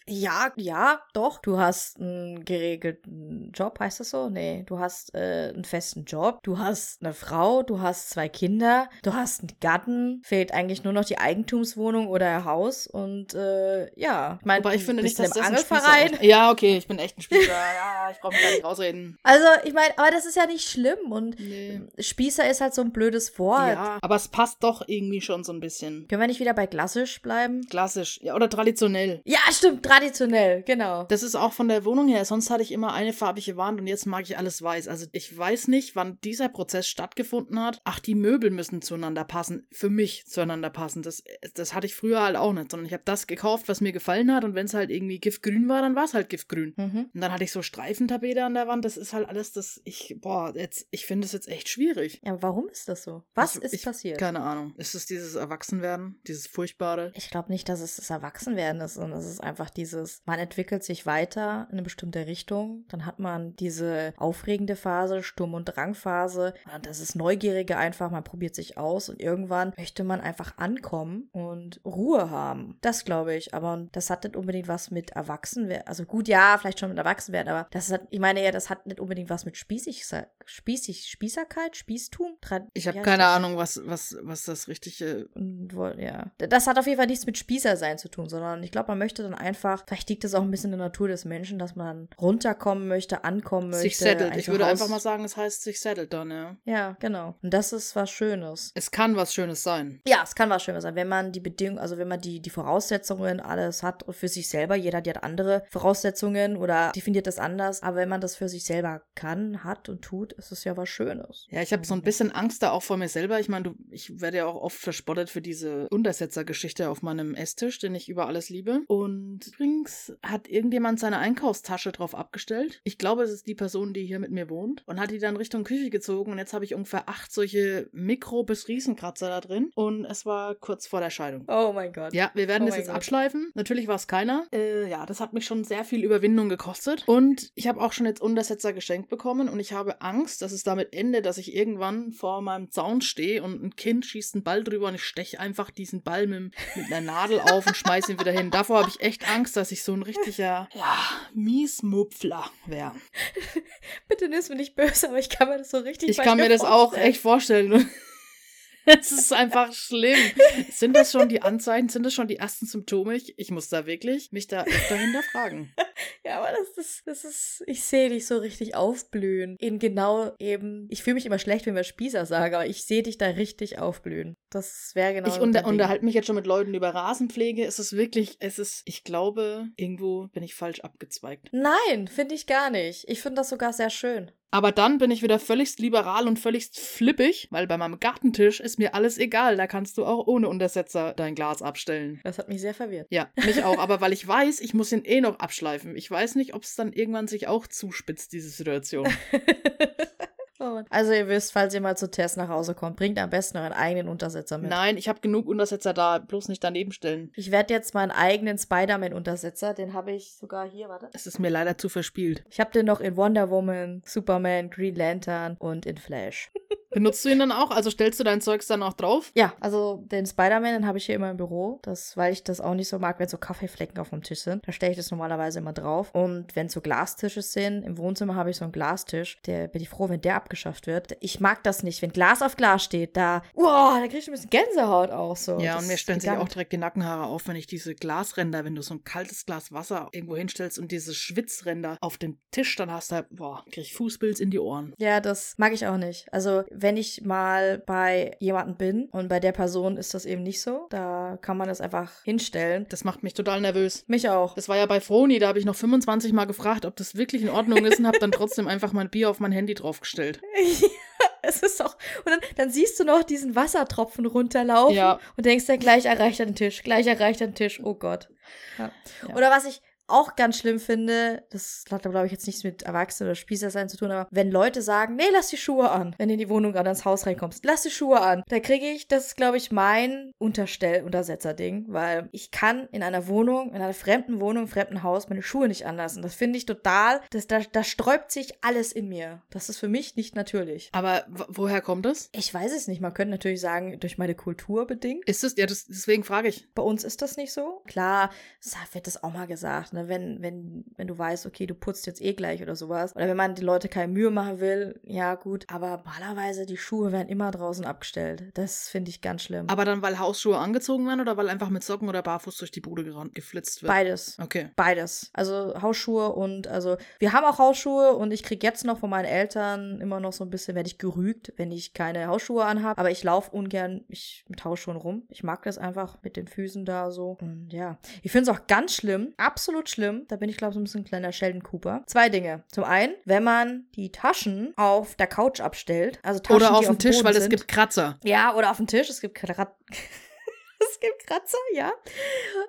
ja, ja, doch. Du hast einen geregelten Job, heißt das so? Nee, du hast äh, einen festen Job, du hast eine Frau, du hast zwei Kinder, du hast einen Gatten, fehlt eigentlich nur noch die Eigentumswohnung oder ein Haus und äh, ja. Ich meine, Aber ich finde nicht, dass das ein Angelverein. Ist. Ja, okay, ich bin echt ein Spießer. ja, ich brauche mich gar nicht rausreden. Also, ich meine, aber das ist ja nicht schlimm und Nee. Spießer ist halt so ein blödes Wort. Ja, aber es passt doch irgendwie schon so ein bisschen. Können wir nicht wieder bei klassisch bleiben? Klassisch, ja, oder traditionell. Traditionell. Ja, stimmt, traditionell, genau. Das ist auch von der Wohnung her. Sonst hatte ich immer eine farbige Wand und jetzt mag ich alles weiß. Also ich weiß nicht, wann dieser Prozess stattgefunden hat. Ach, die Möbel müssen zueinander passen. Für mich zueinander passen. Das, das hatte ich früher halt auch nicht, sondern ich habe das gekauft, was mir gefallen hat und wenn es halt irgendwie giftgrün war, dann war es halt giftgrün. Mhm. Und dann hatte ich so Streifentapete an der Wand. Das ist halt alles das, ich, boah, jetzt, ich finde es jetzt echt schwierig. Ja, warum ist das so? Was Ich- ist ich, passiert? Keine Ahnung. Ist es dieses Erwachsenwerden? Dieses Furchtbare? Ich glaube nicht, dass es das Erwachsenwerden ist, sondern es ist einfach dieses, man entwickelt sich weiter in eine bestimmte Richtung, dann hat man diese aufregende Phase, Sturm- und Drangphase, und das ist Neugierige einfach, man probiert sich aus und irgendwann möchte man einfach ankommen und Ruhe haben. Das glaube ich, aber das hat nicht unbedingt was mit Erwachsenwerden, also gut, ja, vielleicht schon mit Erwachsenwerden, aber das hat, ich meine ja, das hat nicht unbedingt was mit Spießig, Spießig, Spießerkeit, Spießtum? Tra Ich habe heißt keine das? Ahnung, was, was, was das richtige. Und ja. Das hat auf jeden Fall nichts mit Spießer sein zu tun, sondern ich glaube, man möchte dann einfach, vielleicht liegt es auch ein bisschen in der Natur des Menschen, dass man runterkommen möchte, ankommen möchte. Sich settelt. Ich würde einfach mal sagen, es heißt sich settelt dann, ja. Ja, genau. Und das ist was Schönes. Es kann was Schönes sein. Ja, es kann was Schönes sein, wenn man die Bedingungen, also wenn man die, die Voraussetzungen alles hat für sich selber, jeder hat andere Voraussetzungen oder definiert das anders, aber wenn man das für sich selber kann, hat und tut, ist es ja was Schönes. Ja, ich habe so ein bisschen Angst da auch vor mir selber. Ich meine, ich werde ja auch oft verspottet für diese Untersetzergeschichte auf meinem Esstisch, den ich über alles liebe. Und übrigens hat irgendjemand seine Einkaufstasche drauf abgestellt. Ich glaube, es ist die Person, die hier mit mir wohnt. Und hat die dann Richtung Küche gezogen. Und jetzt habe ich ungefähr acht solche Mikro- bis Riesenkratzer da drin. Und es war kurz vor der Scheidung. Oh mein Gott. Ja, wir werden Oh das jetzt Gott. abschleifen. Natürlich war es keiner. Äh, ja, das hat mich schon sehr viel Überwindung gekostet. Und ich habe auch schon jetzt Untersetzer geschenkt bekommen und ich habe Angst, dass es damit endet, dass ich irgendwann vor meinem Zaun stehe und ein Kind schießt einen Ball drüber und ich steche einfach diesen Ball mit, mit einer Nadel auf und schmeiße ihn wieder hin. Davor habe ich echt Angst, dass ich so ein richtiger, ja, Miesmupfler wäre. Bitte nimm's mir nicht böse, aber ich kann mir das so richtig Ich bei kann mir das auch vorstellen. echt vorstellen. Es ist einfach schlimm. Sind das schon die Anzeichen? Sind das schon die ersten Symptome? Ich, ich muss da wirklich mich da öfter hinterfragen. Ja, aber das ist, das ist, ich sehe dich so richtig aufblühen. In genau eben, ich fühle mich immer schlecht, wenn wir Spießer sagen, aber ich sehe dich da richtig aufblühen. Das wäre genau ich unter, unterhalte mich jetzt schon mit Leuten über Rasenpflege. Es ist wirklich, es ist, ich glaube, irgendwo bin ich falsch abgezweigt. Nein, finde ich gar nicht. Ich finde das sogar sehr schön. Aber dann bin ich wieder völligst liberal und völligst flippig, weil bei meinem Gartentisch ist mir alles egal. Da kannst du auch ohne Untersetzer dein Glas abstellen. Das hat mich sehr verwirrt. Ja, mich auch, aber weil ich weiß, ich muss ihn eh noch abschleifen. Ich weiß nicht, ob es dann irgendwann sich auch zuspitzt, diese Situation. Mann. Also ihr wisst, falls ihr mal zu Tess nach Hause kommt, bringt am besten euren eigenen Untersetzer mit. Nein, ich habe genug Untersetzer da, bloß nicht daneben stellen. Ich werde jetzt meinen eigenen Spider-Man-Untersetzer, den habe ich sogar hier, warte. Es ist mir leider zu verspielt. Ich habe den noch in Wonder Woman, Superman, Green Lantern und in Flash. Benutzt du ihn dann auch? Also stellst du dein Zeugs dann auch drauf? Ja, also den Spider-Man, den habe ich hier immer im Büro. Das, weil ich das auch nicht so mag, wenn so Kaffeeflecken auf dem Tisch sind. Da stelle ich das normalerweise immer drauf. Und wenn so Glastische sind, im Wohnzimmer habe ich so einen Glastisch. Der bin ich froh, wenn der abgeschafft wird. Ich mag das nicht, wenn Glas auf Glas steht. Da, wow, da kriege ich ein bisschen Gänsehaut auch so. Ja, Das und mir stellen sich auch direkt die Nackenhaare auf, wenn ich diese Glasränder, wenn du so ein kaltes Glas Wasser irgendwo hinstellst und diese Schwitzränder auf dem Tisch dann hast, da, boah, krieg ich Fußpilz in die Ohren. Ja, das mag ich auch nicht. Also, wenn ich mal bei jemandem bin und bei der Person ist das eben nicht so, da kann man das einfach hinstellen. Das macht mich total nervös. Mich auch. Das war ja bei Froni, da habe ich noch 25 Mal gefragt, ob das wirklich in Ordnung ist und habe dann trotzdem einfach mein Bier auf mein Handy draufgestellt. es ist auch. Und dann, dann siehst du noch diesen Wassertropfen runterlaufen Ja. und denkst dann, gleich erreicht er den Tisch, gleich erreicht er den Tisch. Oh Gott. Ja. Ja. Oder was ich auch ganz schlimm finde, das hat, glaube ich, jetzt nichts mit Erwachsenen oder Spießer sein zu tun, aber wenn Leute sagen, nee, lass die Schuhe an, wenn du in die Wohnung gerade ins Haus reinkommst, lass die Schuhe an, da kriege ich, das ist, glaube ich, mein Unterstell-Untersetzer-Ding, weil ich kann in einer Wohnung, in einer fremden Wohnung, fremden Haus meine Schuhe nicht anlassen. Das finde ich total, das, da, da sträubt sich alles in mir. Das ist für mich nicht natürlich. Aber woher kommt das? Ich weiß es nicht. Man könnte natürlich sagen, durch meine Kultur bedingt. Ist es, ja, das, deswegen frage ich. Bei uns ist das nicht so. Klar, wird das auch mal gesagt, ne? Ne, wenn, wenn, wenn du weißt, okay, du putzt jetzt eh gleich oder sowas. Oder wenn man die Leute keine Mühe machen will, ja gut. Aber normalerweise, die Schuhe werden immer draußen abgestellt. Das finde ich ganz schlimm. Aber dann, weil Hausschuhe angezogen werden oder weil einfach mit Socken oder barfuß durch die Bude geflitzt wird? Beides. Okay. Beides. Also Hausschuhe und also wir haben auch Hausschuhe und ich kriege jetzt noch von meinen Eltern immer noch so ein bisschen, werde ich gerügt, wenn ich keine Hausschuhe anhabe. Aber ich laufe ungern ich, mit Hausschuhen rum. Ich mag das einfach mit den Füßen da so. Und ja. Ich finde es auch ganz schlimm, absolut schlimm. Da bin ich, glaube ich, so ein bisschen ein kleiner Sheldon Cooper. Zwei Dinge. Zum einen, wenn man die Taschen auf der Couch abstellt, also Taschen, oder auf dem Tisch, weil es gibt Kratzer. Ja, oder auf dem Tisch. Es gibt Kratzer. es gibt Kratzer, ja.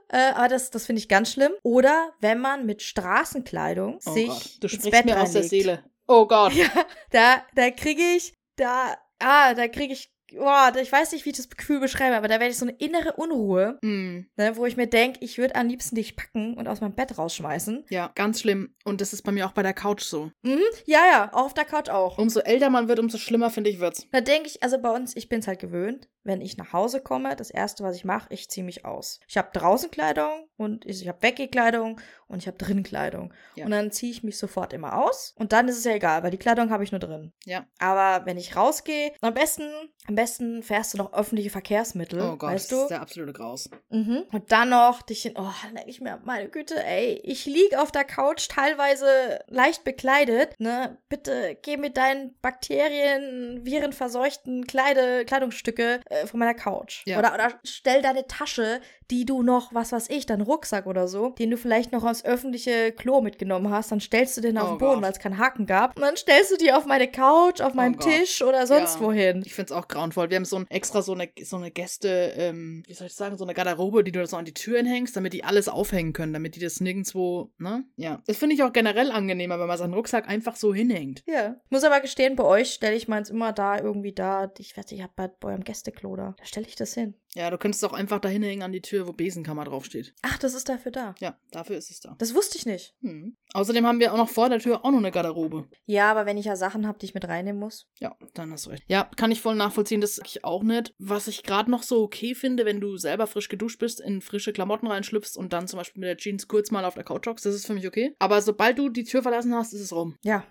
Äh, aber das, das finde ich ganz schlimm. Oder wenn man mit Straßenkleidung oh sich Gott. Du ins sprichst Bett mir aus der reinlegt. Seele. Oh Gott. Ja, da, da kriege ich, da, ah, da kriege ich, boah, ich weiß nicht, wie ich das Gefühl beschreibe, aber da werde ich so eine innere Unruhe, Hm. ne, wo ich mir denke, ich würde am liebsten dich packen und aus meinem Bett rausschmeißen. Ja, ganz schlimm. Und das ist bei mir auch bei der Couch so. Mhm, ja, ja, auch auf der Couch auch. Umso älter man wird, umso schlimmer finde ich wird's. Da denke ich, also bei uns, ich bin es halt gewöhnt, wenn ich nach Hause komme, das erste, was ich mache, ich ziehe mich aus. Ich habe draußen Kleidung und ich, ich habe Weggekleidung und ich habe drin Kleidung. Ja. Und dann ziehe ich mich sofort immer aus und dann ist es ja egal, weil die Kleidung habe ich nur drin. Ja. Aber wenn ich rausgehe, am besten, am besten fährst du noch öffentliche Verkehrsmittel, Oh Gott, weißt das du? ist der absolute Graus. Mhm. Und dann noch dich in, oh, dann denke ich mir, meine Güte, ey, ich lieg auf der Couch teilweise leicht bekleidet, ne? Bitte geh mit deinen Bakterien, virenverseuchten Kleide, Kleidungsstücke äh, von meiner Couch. Ja. Oder, oder stell deine Tasche, die du noch, was weiß ich, deinen Rucksack oder so, den du vielleicht noch aus öffentliche Klo mitgenommen hast, dann stellst du den auf Oh den Boden, Gott. weil es keinen Haken gab. Und dann stellst du die auf meine Couch, auf meinen Gott. Tisch oder sonst Ja. wohin. Ich finde es auch grauenvoll. Wir haben so ein extra so eine, so eine Gäste, ähm, wie soll ich sagen, so eine Garderobe, die du so an die Tür hängst, damit die alles aufhängen können, damit die das nirgendwo, ne? Ja. Das finde ich auch generell angenehmer, wenn man seinen Rucksack einfach so hinhängt. Ja. Ich muss aber gestehen, bei euch stelle ich meins immer da, irgendwie da. Ich weiß nicht, ich habe bei eurem Gästeklo da. Da stelle ich das hin. Ja, du könntest auch einfach da hinhängen an die Tür, wo Besenkammer draufsteht. Ach, das ist dafür da. Ja, dafür ist es da. Das wusste ich nicht. Hm. Außerdem haben wir auch noch vor der Tür auch noch eine Garderobe. Ja, aber wenn ich ja Sachen habe, die ich mit reinnehmen muss. Ja, dann hast du recht. Ja, kann ich voll nachvollziehen, das sag ich auch nicht. Was ich gerade noch so okay finde, wenn du selber frisch geduscht bist, in frische Klamotten reinschlüpfst und dann zum Beispiel mit der Jeans kurz mal auf der Couch hockst, das ist für mich okay. Aber sobald du die Tür verlassen hast, ist es rum. Ja.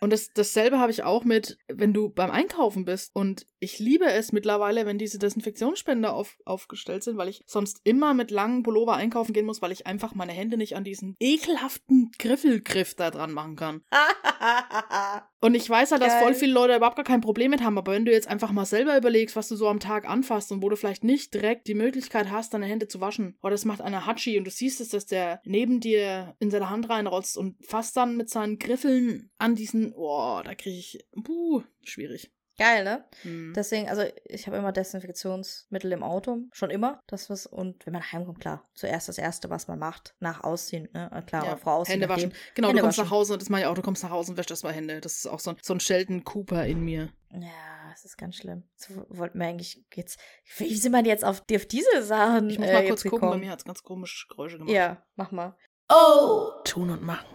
Und das, dasselbe habe ich auch mit, wenn du beim Einkaufen bist. Und ich liebe es mittlerweile, wenn diese Desinfektionsspender auf, aufgestellt sind, weil ich sonst immer mit langen Pullover einkaufen gehen muss, weil ich einfach meine Hände nicht an diesen ekelhaften Griffelgriff da dran machen kann. Und ich weiß halt, dass Geil. voll viele Leute überhaupt gar kein Problem mit haben, aber wenn du jetzt einfach mal selber überlegst, was du so am Tag anfasst und wo du vielleicht nicht direkt die Möglichkeit hast, deine Hände zu waschen, oder das macht einer Hatschi und du siehst es, dass der neben dir in seine Hand reinrotzt und fasst dann mit seinen Griffeln an diesen, oh, da kriege ich, puh, schwierig. Geil, ne? Hm. Deswegen, also ich habe immer Desinfektionsmittel im Auto. Schon immer. Das was. Und wenn man heimkommt, klar. Zuerst das Erste, was man macht, nach Ausziehen, ne? Äh, Klar, Ja, oder vor Ausziehen. Hände waschen. Genau, Hände du kommst waschen. nach Hause und das mache ich auch, du kommst nach Hause und wäschst erstmal Hände. Das ist auch so ein, so ein Sheldon Cooper in mir. Ja, es ist ganz schlimm. So wollten wir eigentlich jetzt. Wie sind wir jetzt auf, auf diese Sachen? Ich muss äh, mal jetzt kurz gucken, bei gekommen? mir hat es ganz komische Geräusche gemacht. Ja, mach mal. Oh! Tun und machen.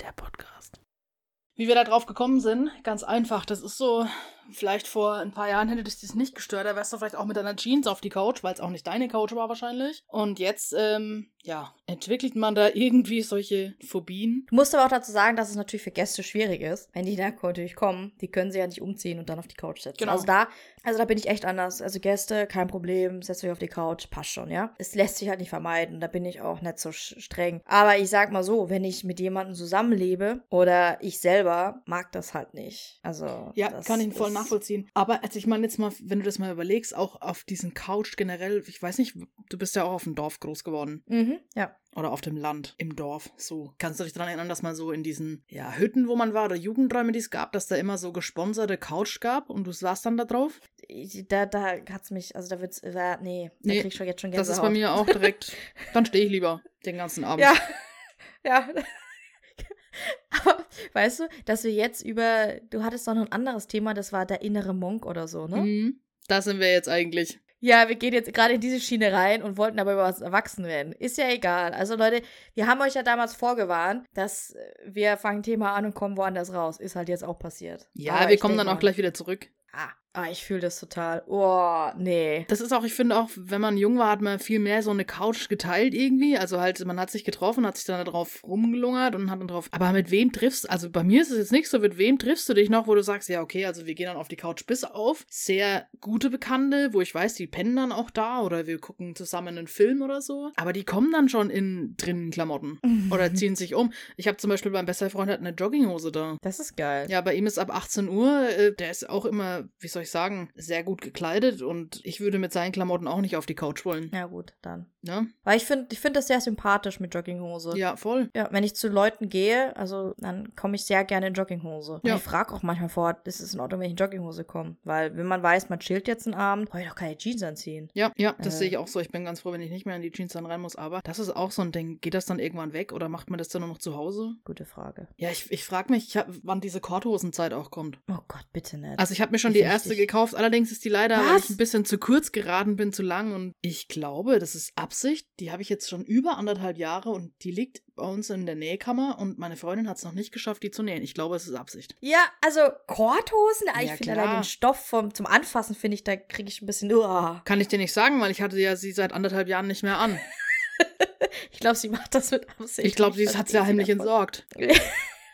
Der Podcast. Wie wir da drauf gekommen sind, ganz einfach. Das ist so, vielleicht vor ein paar Jahren hätte dich das nicht gestört. Da wärst du vielleicht auch mit deiner Jeans auf die Couch, weil es auch nicht deine Couch war wahrscheinlich. Und jetzt, ähm, ja, entwickelt man da irgendwie solche Phobien. Du musst aber auch dazu sagen, dass es natürlich für Gäste schwierig ist. Wenn die da natürlich kommen, die können sie ja nicht umziehen und dann auf die Couch setzen. Genau. Also da, also da bin ich echt anders. Also Gäste, kein Problem, setzt euch auf die Couch, passt schon, ja. Es lässt sich halt nicht vermeiden, da bin ich auch nicht so streng. Aber ich sag mal so, wenn ich mit jemandem zusammenlebe oder ich selber mag das halt nicht. Also Ja, das kann ich voll nachvollziehen. Aber also ich meine jetzt mal, wenn du das mal überlegst, auch auf diesen Couch generell, ich weiß nicht, du bist ja auch auf dem Dorf groß geworden. Mhm, ja. Oder auf dem Land, im Dorf. So. Kannst du dich daran erinnern, dass man so in diesen ja, Hütten, wo man war, oder Jugendräume, die es gab, dass da immer so gesponserte Couch gab und du saßt dann da drauf? Da, da hat's mich, also da wird's, da, nee, da Nee, krieg ich schon jetzt schon Das Gänsehaut. ist bei mir auch direkt. dann stehe ich lieber den ganzen Abend. Ja. Ja. Aber weißt du, dass wir jetzt über, du hattest doch noch ein anderes Thema, das war der innere Monk oder so, ne? Mhm. Da sind wir jetzt eigentlich. Ja, wir gehen jetzt gerade in diese Schiene rein und wollten aber über was erwachsen werden. Ist ja egal. Also Leute, wir haben euch ja damals vorgewarnt, dass wir fangen Thema an und kommen woanders raus. Ist halt jetzt auch passiert. Ja, Aber wir kommen dann auch gleich wieder zurück. Ah, ah ich fühle das total. Oh, nee. Das ist auch, ich finde auch, wenn man jung war, hat man viel mehr so eine Couch geteilt irgendwie. Also halt, man hat sich getroffen, hat sich dann darauf rumgelungert und hat dann drauf. Aber mit wem triffst Also bei mir ist es jetzt nicht so, mit wem triffst du dich noch, wo du sagst, ja, okay, also wir gehen dann auf die Couch bis auf. Sehr gute Bekannte, wo ich weiß, die pennen dann auch da oder wir gucken zusammen einen Film oder so. Aber die kommen dann schon in drinnen Klamotten oder ziehen sich um. Ich habe zum Beispiel beim bester Freund eine Jogginghose da. Das ist geil. Ja, bei ihm ist ab 18 Uhr, äh, der ist auch immer, wie soll ich sagen, sehr gut gekleidet und ich würde mit seinen Klamotten auch nicht auf die Couch wollen. Ja, gut, dann. Ja, Weil ich finde ich find das sehr sympathisch mit Jogginghose. ja voll. Ja, wenn ich zu Leuten gehe, also dann komme ich sehr gerne in Jogginghose. Und Ja. ich frage auch manchmal vor, ist es in Ordnung, wenn ich in Jogginghose komme? Weil wenn man weiß, man chillt jetzt einen Abend, brauche ich doch keine Jeans anziehen. Ja, ja, das Äh. sehe ich auch so. Ich bin ganz froh, wenn ich nicht mehr in die Jeans dann rein muss. Aber das ist auch so ein Ding. Geht das dann irgendwann weg oder macht man das dann nur noch zu Hause? Gute Frage. Ja, ich, ich frage mich, ich hab, wann diese Korthosenzeit auch kommt. Oh Gott, bitte nicht. Also ich habe mir schon die erste wichtig. gekauft. Allerdings ist die leider, weil Was? ich ein bisschen zu kurz geraten bin, zu lang. Und ich glaube, das ist Absicht. Die habe ich jetzt schon über anderthalb Jahre und die liegt bei uns in der Nähkammer und meine Freundin hat es noch nicht geschafft, die zu nähen. Ich glaube, es ist Absicht. ja, also Korthosen, ah, ich Ja, finde allein den Stoff vom, zum Anfassen, finde ich, da kriege ich ein bisschen. Uah. Kann ich dir nicht sagen, weil ich hatte ja sie seit anderthalb Jahren nicht mehr an. Ich glaube, sie macht das mit Absicht. Ich glaube, sie hat sie ja heimlich entsorgt.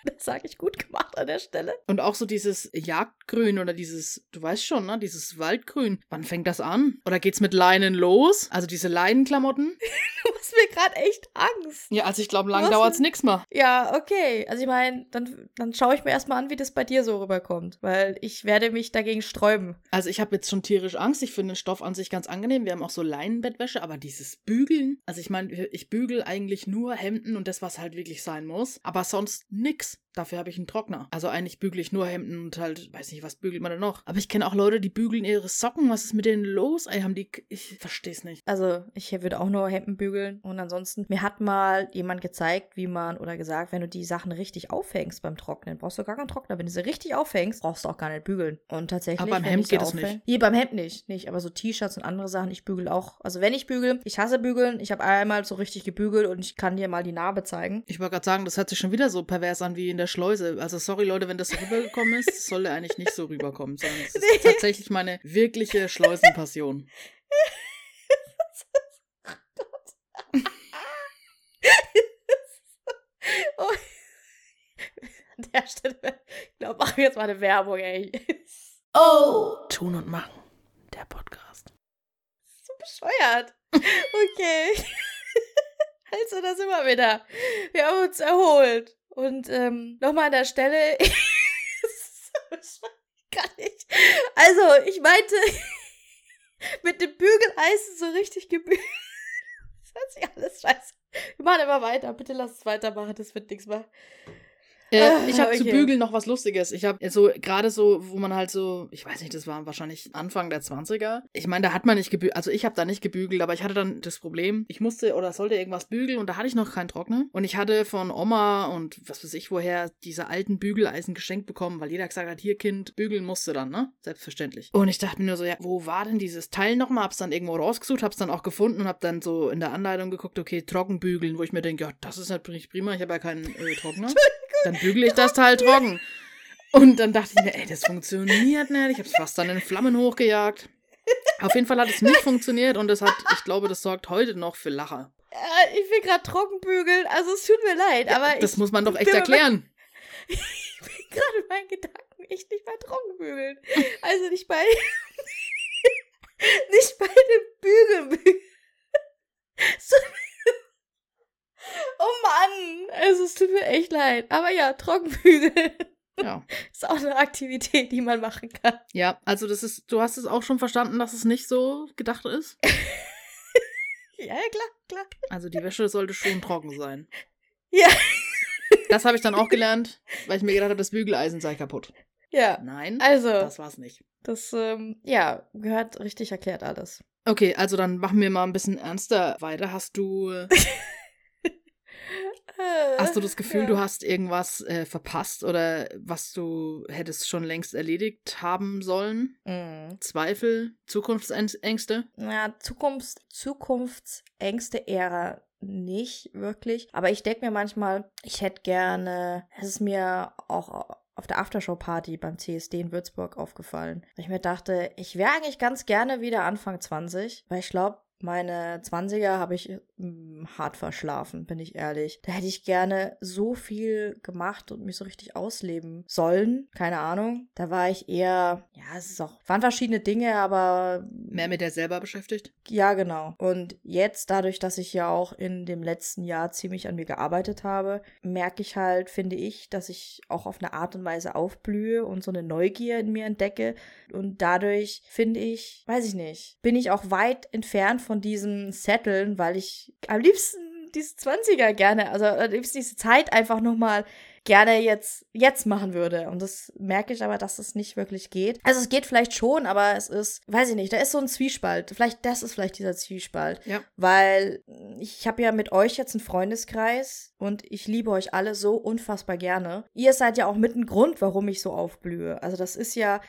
Das sage ich gut gemacht an der Stelle. Und auch so dieses Jagdgrün oder dieses, du weißt schon, ne, dieses Waldgrün. Wann fängt das an? Oder geht's mit Leinen los? Also diese Leinenklamotten? Du machst mir gerade echt Angst. Ja, also ich glaube, lang dauert's nix mehr. Ja, okay. Also ich meine, dann, dann schaue ich mir erstmal an, wie das bei dir so rüberkommt. Weil ich werde mich dagegen sträuben. Also ich habe jetzt schon tierisch Angst. Ich finde den Stoff an sich ganz angenehm. Wir haben auch so Leinenbettwäsche, aber dieses Bügeln, also ich meine, ich bügel eigentlich nur Hemden und das, was halt wirklich sein muss, aber sonst nix. Thanks. Dafür habe ich einen Trockner. Also eigentlich bügele ich nur Hemden und halt, weiß nicht, was bügelt man denn noch. Aber ich kenne auch Leute, die bügeln ihre Socken. Was ist mit denen los? Ey, haben die, ich versteh's nicht. Also ich würde auch nur Hemden bügeln. Und ansonsten, mir hat mal jemand gezeigt, wie man, oder gesagt, wenn du die Sachen richtig aufhängst beim Trocknen, brauchst du gar keinen Trockner. Wenn du sie richtig aufhängst, brauchst du auch gar nicht bügeln. Und tatsächlich. Aber beim Hemd geht es aufhäng- nicht. Nee, beim Hemd nicht. Nicht, aber so T-Shirts und andere Sachen, ich bügel auch. Also wenn ich bügel, ich hasse bügeln. Ich habe einmal so richtig gebügelt und ich kann dir mal die Narbe zeigen. Ich wollte gerade sagen, das hört sich schon wieder so pervers an wie in der Schleuse. Also sorry Leute, wenn das so rübergekommen ist, das sollte eigentlich nicht so rüberkommen, sondern es ist Nee. tatsächlich meine wirkliche Schleusenpassion. Oh. An der Stelle, ich glaube, machen wir jetzt mal eine Werbung, ey. Oh! Tun und machen. Der Podcast. so bescheuert. Okay. Also, da sind wir wieder. Wir haben uns erholt. Und ähm, nochmal an der Stelle. Kann ich. Also, ich meinte, mit dem Bügeleisen so richtig gebügelt. Das hört sich alles scheiße. Wir machen immer weiter. Bitte lass es weitermachen. Das wird nichts mehr. Äh, Ah, ich habe zu okay. bügeln noch was Lustiges. Ich habe so, gerade so, wo man halt so, ich weiß nicht, das war wahrscheinlich Anfang der 20er. Ich meine, da hat man nicht gebügelt, also ich habe da nicht gebügelt, aber ich hatte dann das Problem, ich musste oder sollte irgendwas bügeln und da hatte ich noch keinen Trockner. Und ich hatte von Oma und was weiß ich woher diese alten Bügeleisen geschenkt bekommen, weil jeder gesagt hat, hier Kind, bügeln musste dann, ne? Selbstverständlich. Und ich dachte mir nur so, ja, wo war denn dieses Teil nochmal? Hab's dann irgendwo rausgesucht, hab's dann auch gefunden und hab dann so in der Anleitung geguckt, okay, trocken bügeln, wo ich mir denke, ja, das ist natürlich prima, ich habe ja keinen äh, Trockner. Dann bügele ich das Teil trocken. Und dann dachte ich mir, ey, das funktioniert nicht. Ich habe es fast dann in Flammen hochgejagt. Auf jeden Fall hat es nicht funktioniert und das hat, ich glaube, das sorgt heute noch für Lacher. Äh, ich will gerade trocken bügeln. Also, es tut mir leid, aber Das ich muss man doch echt erklären. Ich bin gerade in meinen Gedanken echt nicht bei Trockenbügeln. Also nicht bei. nicht bei dem Bügeln. bügeln. Also es tut mir echt leid. Aber ja, Trockenbügeln Ja. ist auch eine Aktivität, die man machen kann. ja, also das ist, du hast es auch schon verstanden, dass es nicht so gedacht ist. Ja, ja, klar, klar. Also die Wäsche sollte schon trocken sein. Ja. Das habe ich dann auch gelernt, weil ich mir gedacht habe, das Bügeleisen sei kaputt. Ja. Nein, Also, das war's nicht. das, ähm, ja, gehört richtig erklärt alles. Okay, also dann machen wir mal ein bisschen ernster weiter. Hast du, hast du das Gefühl, Ja. du hast irgendwas äh, verpasst oder was du hättest schon längst erledigt haben sollen? Mhm. Zweifel, Zukunftsängste? Ja, Zukunfts Zukunftsängste eher nicht wirklich. Aber ich denke mir manchmal, ich hätte gerne, es ist mir auch auf der Aftershow-Party beim CSD in Würzburg aufgefallen. Ich mir dachte, ich wäre eigentlich ganz gerne wieder Anfang 20, weil ich glaube, meine 20er habe ich hart verschlafen, bin ich ehrlich. Da hätte ich gerne so viel gemacht und mich so richtig ausleben sollen. Keine Ahnung. Da war ich eher, ja, es ist auch, waren verschiedene Dinge, aber. Mehr mit der selber beschäftigt? Ja, genau. Und jetzt, dadurch, dass ich ja auch in dem letzten Jahr ziemlich an mir gearbeitet habe, merke ich halt, finde ich, dass ich auch auf eine Art und Weise aufblühe und so eine Neugier in mir entdecke. Und dadurch, finde ich, weiß ich nicht, bin ich auch weit entfernt von diesem Setteln, weil ich am liebsten diese 20er gerne, also am liebsten diese Zeit einfach nochmal gerne jetzt, jetzt machen würde. Und das merke ich aber, dass es nicht wirklich geht. Also es geht vielleicht schon, aber es ist, weiß ich nicht, da ist so ein Zwiespalt. Vielleicht, das ist vielleicht dieser Zwiespalt. Ja. Weil ich habe ja mit euch jetzt einen Freundeskreis und ich liebe euch alle so unfassbar gerne. Ihr seid ja auch mit ein Grund, warum ich so aufblühe. Also das ist ja,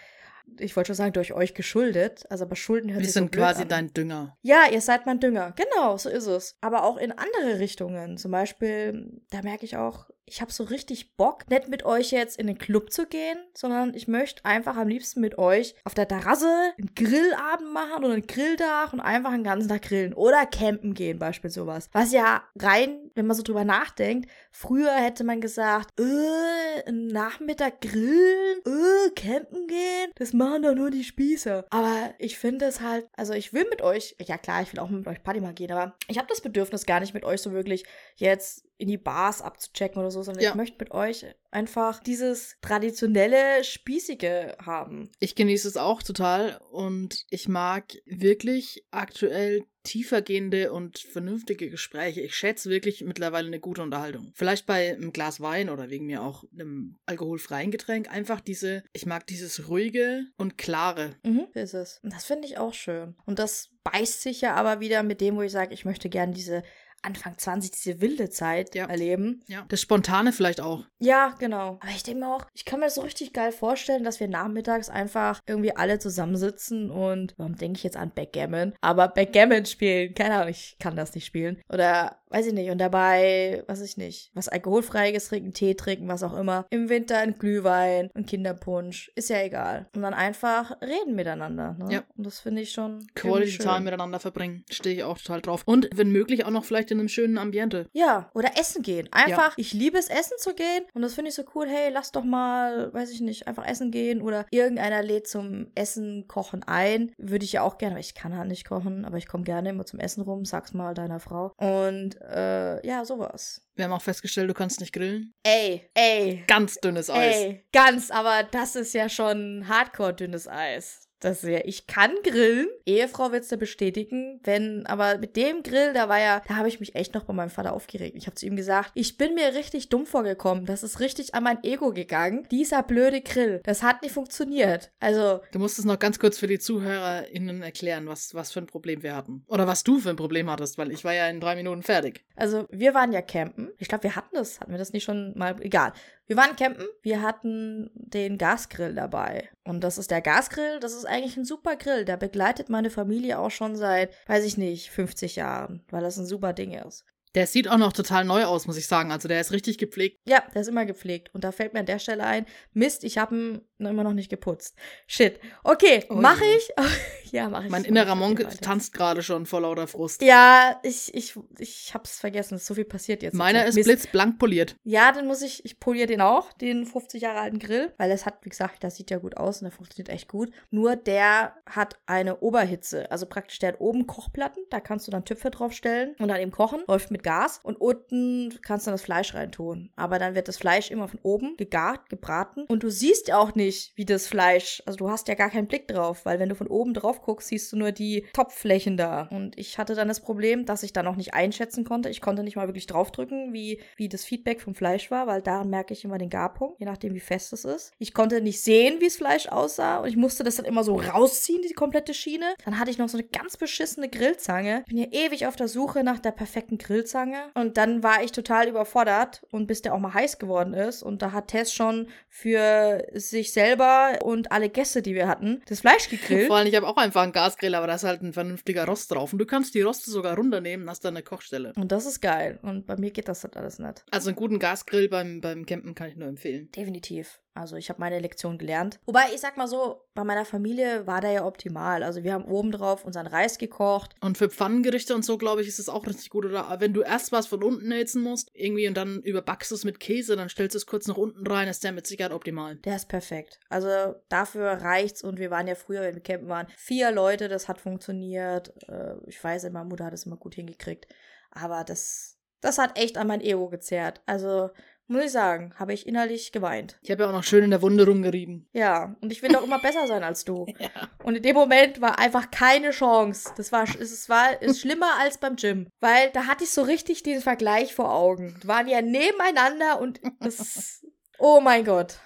ich wollte schon sagen, durch euch geschuldet. Also, aber Schulden hört Wir sich sind so blöd quasi an. dein Dünger. Ja, ihr seid mein Dünger. Genau, so ist es. Aber auch in andere Richtungen. Zum Beispiel, da merke ich auch, ich habe so richtig Bock, nicht mit euch jetzt in den Club zu gehen, sondern ich möchte einfach am liebsten mit euch auf der Terrasse einen Grillabend machen oder einen Grilldach und einfach einen ganzen Tag grillen oder campen gehen, beispielsweise sowas. Was ja rein, wenn man so drüber nachdenkt, früher hätte man gesagt, äh, Nachmittag grillen, äh, campen gehen, das machen doch nur die Spießer. Aber ich finde es halt, also ich will mit euch, ja klar, ich will auch mit euch Party mal gehen, aber ich habe das Bedürfnis gar nicht mit euch so wirklich jetzt in die Bars abzuchecken oder so, sondern Ja. ich möchte mit euch einfach dieses traditionelle, spießige haben. Ich genieße es auch total und ich mag wirklich aktuell tiefergehende und vernünftige Gespräche. Ich schätze wirklich mittlerweile eine gute Unterhaltung. Vielleicht bei einem Glas Wein oder wegen mir auch einem alkoholfreien Getränk. Einfach diese, ich mag dieses ruhige und klare. Mhm, ist es. Und das finde ich auch schön. Und das beißt sich ja aber wieder mit dem, wo ich sage, ich möchte gerne diese Anfang 20, diese wilde Zeit Ja. erleben. Ja. Das Spontane vielleicht auch. Ja, genau. Aber ich denke mir auch, ich kann mir das so richtig geil vorstellen, dass wir nachmittags einfach irgendwie alle zusammensitzen und, warum denke ich jetzt an Backgammon? Aber Backgammon spielen, keine Ahnung, ich kann das nicht spielen. Oder, weiß ich nicht, und dabei, weiß ich nicht, was alkoholfreies trinken, Tee trinken, was auch immer. Im Winter ein Glühwein, ein Kinderpunsch, ist ja egal. Und dann einfach reden miteinander, ne? Ja. Und das finde ich schon Quality Time miteinander verbringen. Stehe ich auch total drauf. Und wenn möglich auch noch vielleicht in einem schönen Ambiente. Ja, oder essen gehen. Einfach, ich liebe es, essen zu gehen. Und das finde ich so cool. Hey, lass doch mal, weiß ich nicht, einfach essen gehen. Oder irgendeiner lädt zum Essen, Kochen ein. Würde ich ja auch gerne, aber ich kann halt nicht kochen. Aber ich komme gerne immer zum Essen rum. Sag's mal deiner Frau. Und, äh, ja, sowas. Wir haben auch festgestellt, du kannst nicht grillen. Ey, ey, Ganz dünnes Eis. ey. Ganz, aber das ist ja schon hardcore dünnes Eis. Das ist ja, ich kann grillen. Ehefrau wird's da bestätigen. Wenn, aber mit dem Grill, da war ja, da habe ich mich echt noch bei meinem Vater aufgeregt. Ich habe zu ihm gesagt, ich bin mir richtig dumm vorgekommen. Das ist richtig an mein Ego gegangen. Dieser blöde Grill, das hat nicht funktioniert. Also, Du musst es noch ganz kurz für die ZuhörerInnen erklären, was, was für ein Problem wir hatten. Oder was du für ein Problem hattest, weil ich war ja in drei Minuten fertig. Also, wir waren ja campen. Ich glaube, wir hatten das. Hatten wir das nicht schon mal? Egal. Wir waren campen. Wir hatten den Gasgrill dabei. Und das ist der Gasgrill. Das ist eigentlich ein super Grill. Der begleitet meine Familie auch schon seit, weiß ich nicht, 50 Jahren. Weil das ein super Ding ist. Der sieht auch noch total neu aus, muss ich sagen. Also der ist richtig gepflegt. Ja, der ist immer gepflegt. Und da fällt mir an der Stelle ein, Mist, ich habe ihn immer noch nicht geputzt. Shit. Okay, Oh mache ich. ja, mache ich. Mein Mach innerer Monk tanzt gerade schon vor lauter Frust. Ja, ich, ich, ich hab's vergessen. So viel passiert jetzt. Meiner ist Mist. blitzblank poliert. Ja, dann muss ich, ich poliere den auch, den 50 Jahre alten Grill, weil es hat, wie gesagt, das sieht ja gut aus und der funktioniert echt gut. Nur der hat eine Oberhitze, also praktisch der hat oben Kochplatten, da kannst du dann Töpfe draufstellen und dann eben kochen, läuft mit Gas und unten kannst du dann das Fleisch reintun. Aber dann wird das Fleisch immer von oben gegart, gebraten und du siehst ja auch nicht, wie das Fleisch, also du hast ja gar keinen Blick drauf, weil wenn du von oben drauf guckst, siehst du nur die Topfflächen da. Und ich hatte dann das Problem, dass ich dann auch nicht einschätzen konnte. Ich konnte nicht mal wirklich draufdrücken, wie, wie das Feedback vom Fleisch war, weil daran merke ich immer den Garpunkt, je nachdem, wie fest es ist. Ich konnte nicht sehen, wie das Fleisch aussah und ich musste das dann immer so rausziehen, die komplette Schiene. Dann hatte ich noch so eine ganz beschissene Grillzange. Bin hier ewig auf der Suche nach der perfekten Grillzange und dann war ich total überfordert und bis der auch mal heiß geworden ist und da hat Tess schon für sich selber und alle Gäste, die wir hatten, das Fleisch gegrillt. Vor allem, ich habe auch einfach einen Gasgrill, aber da ist halt ein vernünftiger Rost drauf. Und du kannst die Roste sogar runternehmen, hast dann eine Kochstelle. Und das ist geil. Und bei mir geht das halt alles nicht. Also einen guten Gasgrill beim, beim Campen kann ich nur empfehlen. Definitiv. Also ich habe meine Lektion gelernt. Wobei, ich sag mal so, bei meiner Familie war der ja optimal. Also wir haben obendrauf unseren Reis gekocht. Und für Pfannengerichte und so, glaube ich, ist es auch richtig gut. Oder wenn du erst was von unten erhitzen musst, irgendwie und dann überbackst du es mit Käse, dann stellst du es kurz nach unten rein, ist der mit Sicherheit optimal. Der ist perfekt. Also dafür reicht's und wir waren ja früher, wenn wir campen waren, vier Leute, das hat funktioniert. Äh, ich weiß, meine Mutter hat es immer gut hingekriegt. Aber das, das hat echt an mein Ego gezerrt. Also muss ich sagen, habe ich innerlich geweint. Ich habe ja auch noch schön in der Wunde rumgerieben. Ja, und ich will doch immer besser sein als du. Ja. Und in dem Moment war einfach keine Chance. Das war, es war ist schlimmer als beim Gym. Weil da hatte ich so richtig den Vergleich vor Augen. Die waren ja nebeneinander und das. Oh mein Gott.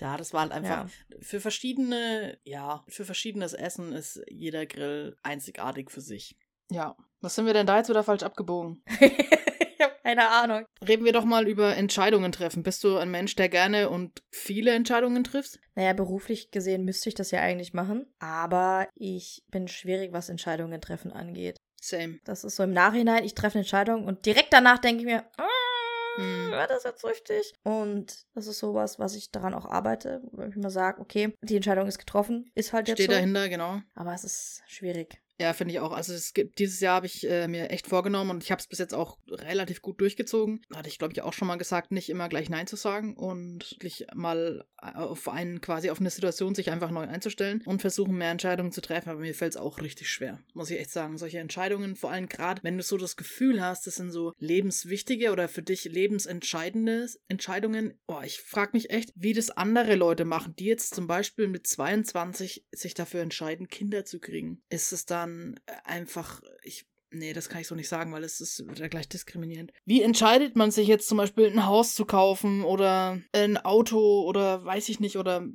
Ja, das war halt einfach ja. für verschiedene, ja, für verschiedenes Essen ist jeder Grill einzigartig für sich. Ja. Was sind wir denn da jetzt wieder falsch abgebogen? keine Ahnung. Reden wir doch mal über Entscheidungen treffen. Bist du ein Mensch, der gerne und viele Entscheidungen trifft? Naja, beruflich gesehen müsste ich das ja eigentlich machen. Aber ich bin schwierig, was Entscheidungen treffen angeht. Same. Das ist so im Nachhinein, ich treffe eine Entscheidung und direkt danach denke ich mir, hm. war das jetzt richtig? Und das ist sowas, was ich daran auch arbeite, wenn ich mir sage, okay, die Entscheidung ist getroffen, ist halt jetzt Steht so. dahinter, genau. Aber es ist schwierig. Ja, finde ich auch. Also es gibt, dieses Jahr habe ich äh, mir echt vorgenommen und ich habe es bis jetzt auch relativ gut durchgezogen. Hatte ich, glaube ich, auch schon mal gesagt, nicht immer gleich Nein zu sagen und wirklich mal auf einen, quasi auf eine Situation sich einfach neu einzustellen und versuchen, mehr Entscheidungen zu treffen. Aber mir fällt es auch richtig schwer, muss ich echt sagen. Solche Entscheidungen, vor allem gerade, wenn du so das Gefühl hast, das sind so lebenswichtige oder für dich lebensentscheidende Entscheidungen. Boah, ich frage mich echt, wie das andere Leute machen, die jetzt zum Beispiel mit 22 sich dafür entscheiden, Kinder zu kriegen. Ist es dann dann äh, einfach, ich, nee, das kann ich so nicht sagen, weil es ist ja gleich diskriminierend. Wie entscheidet man sich jetzt zum Beispiel ein Haus zu kaufen oder ein Auto oder weiß ich nicht oder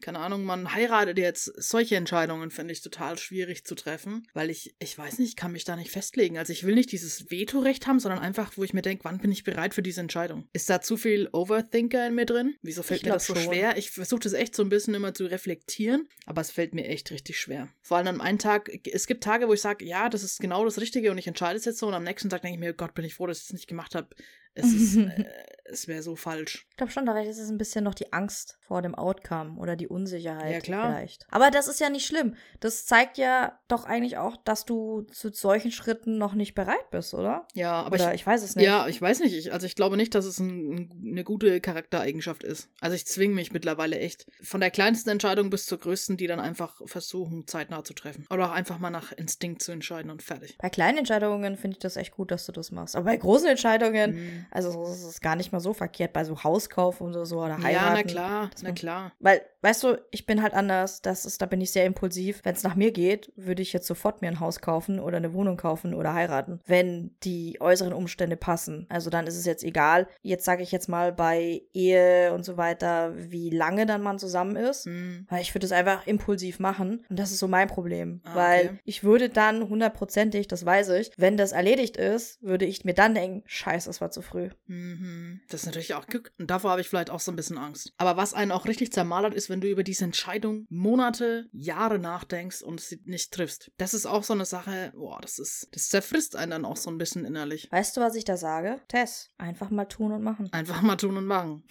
keine Ahnung, man heiratet jetzt. Solche Entscheidungen finde ich total schwierig zu treffen, weil ich, ich weiß nicht, ich kann mich da nicht festlegen. Also ich will nicht dieses Vetorecht haben, sondern einfach, wo ich mir denke, wann bin ich bereit für diese Entscheidung? Ist da zu viel Overthinker in mir drin? Wieso fällt ich mir das so schon. schwer? Ich versuche das echt so ein bisschen immer zu reflektieren, aber es fällt mir echt richtig schwer. Vor allem an einem Tag, es gibt Tage, wo ich sage, ja, das ist genau das Richtige und ich entscheide es jetzt so und am nächsten Tag denke ich mir, Gott, bin ich froh, dass ich es nicht gemacht habe. Es, ist, äh, es wäre so falsch. Ich glaube schon, da ist es ein bisschen noch die Angst vor dem Outcome oder die Unsicherheit ja, klar. vielleicht. Aber das ist ja nicht schlimm. Das zeigt ja doch eigentlich auch, dass du zu solchen Schritten noch nicht bereit bist, oder? Ja, aber oder ich, ich weiß es nicht. Ja, ich weiß nicht. Ich, also ich glaube nicht, dass es ein, eine gute Charaktereigenschaft ist. Also ich zwinge mich mittlerweile echt. Von der kleinsten Entscheidung bis zur größten, die dann einfach versuchen, zeitnah zu treffen. Oder auch einfach mal nach Instinkt zu entscheiden und fertig. Bei kleinen Entscheidungen finde ich das echt gut, dass du das machst. Aber bei großen Entscheidungen, mhm. also es ist gar nicht mal so verkehrt, bei so Hauskauf und so oder heiraten. Ja, na klar, na klar. Weil Weißt du, ich bin halt anders. Das ist, da bin ich sehr impulsiv. Wenn es nach mir geht, würde ich jetzt sofort mir ein Haus kaufen oder eine Wohnung kaufen oder heiraten, wenn die äußeren Umstände passen. Also dann ist es jetzt egal. Jetzt sage ich jetzt mal bei Ehe und so weiter, wie lange dann man zusammen ist. Mhm. Weil ich würde es einfach impulsiv machen. Und das ist so mein Problem. Ah, weil okay. ich würde dann hundertprozentig, das weiß ich, wenn das erledigt ist, würde ich mir dann denken, scheiße, es war zu früh. Mhm. Das ist natürlich auch Glück. Und davor habe ich vielleicht auch so ein bisschen Angst. Aber was einen auch richtig zermalert ist, wenn du über diese Entscheidung Monate, Jahre nachdenkst und sie nicht triffst. Das ist auch so eine Sache, boah, das ist, das zerfrisst einen dann auch so ein bisschen innerlich. Weißt du, was ich da sage? Tess, einfach mal tun und machen. Einfach mal tun und machen.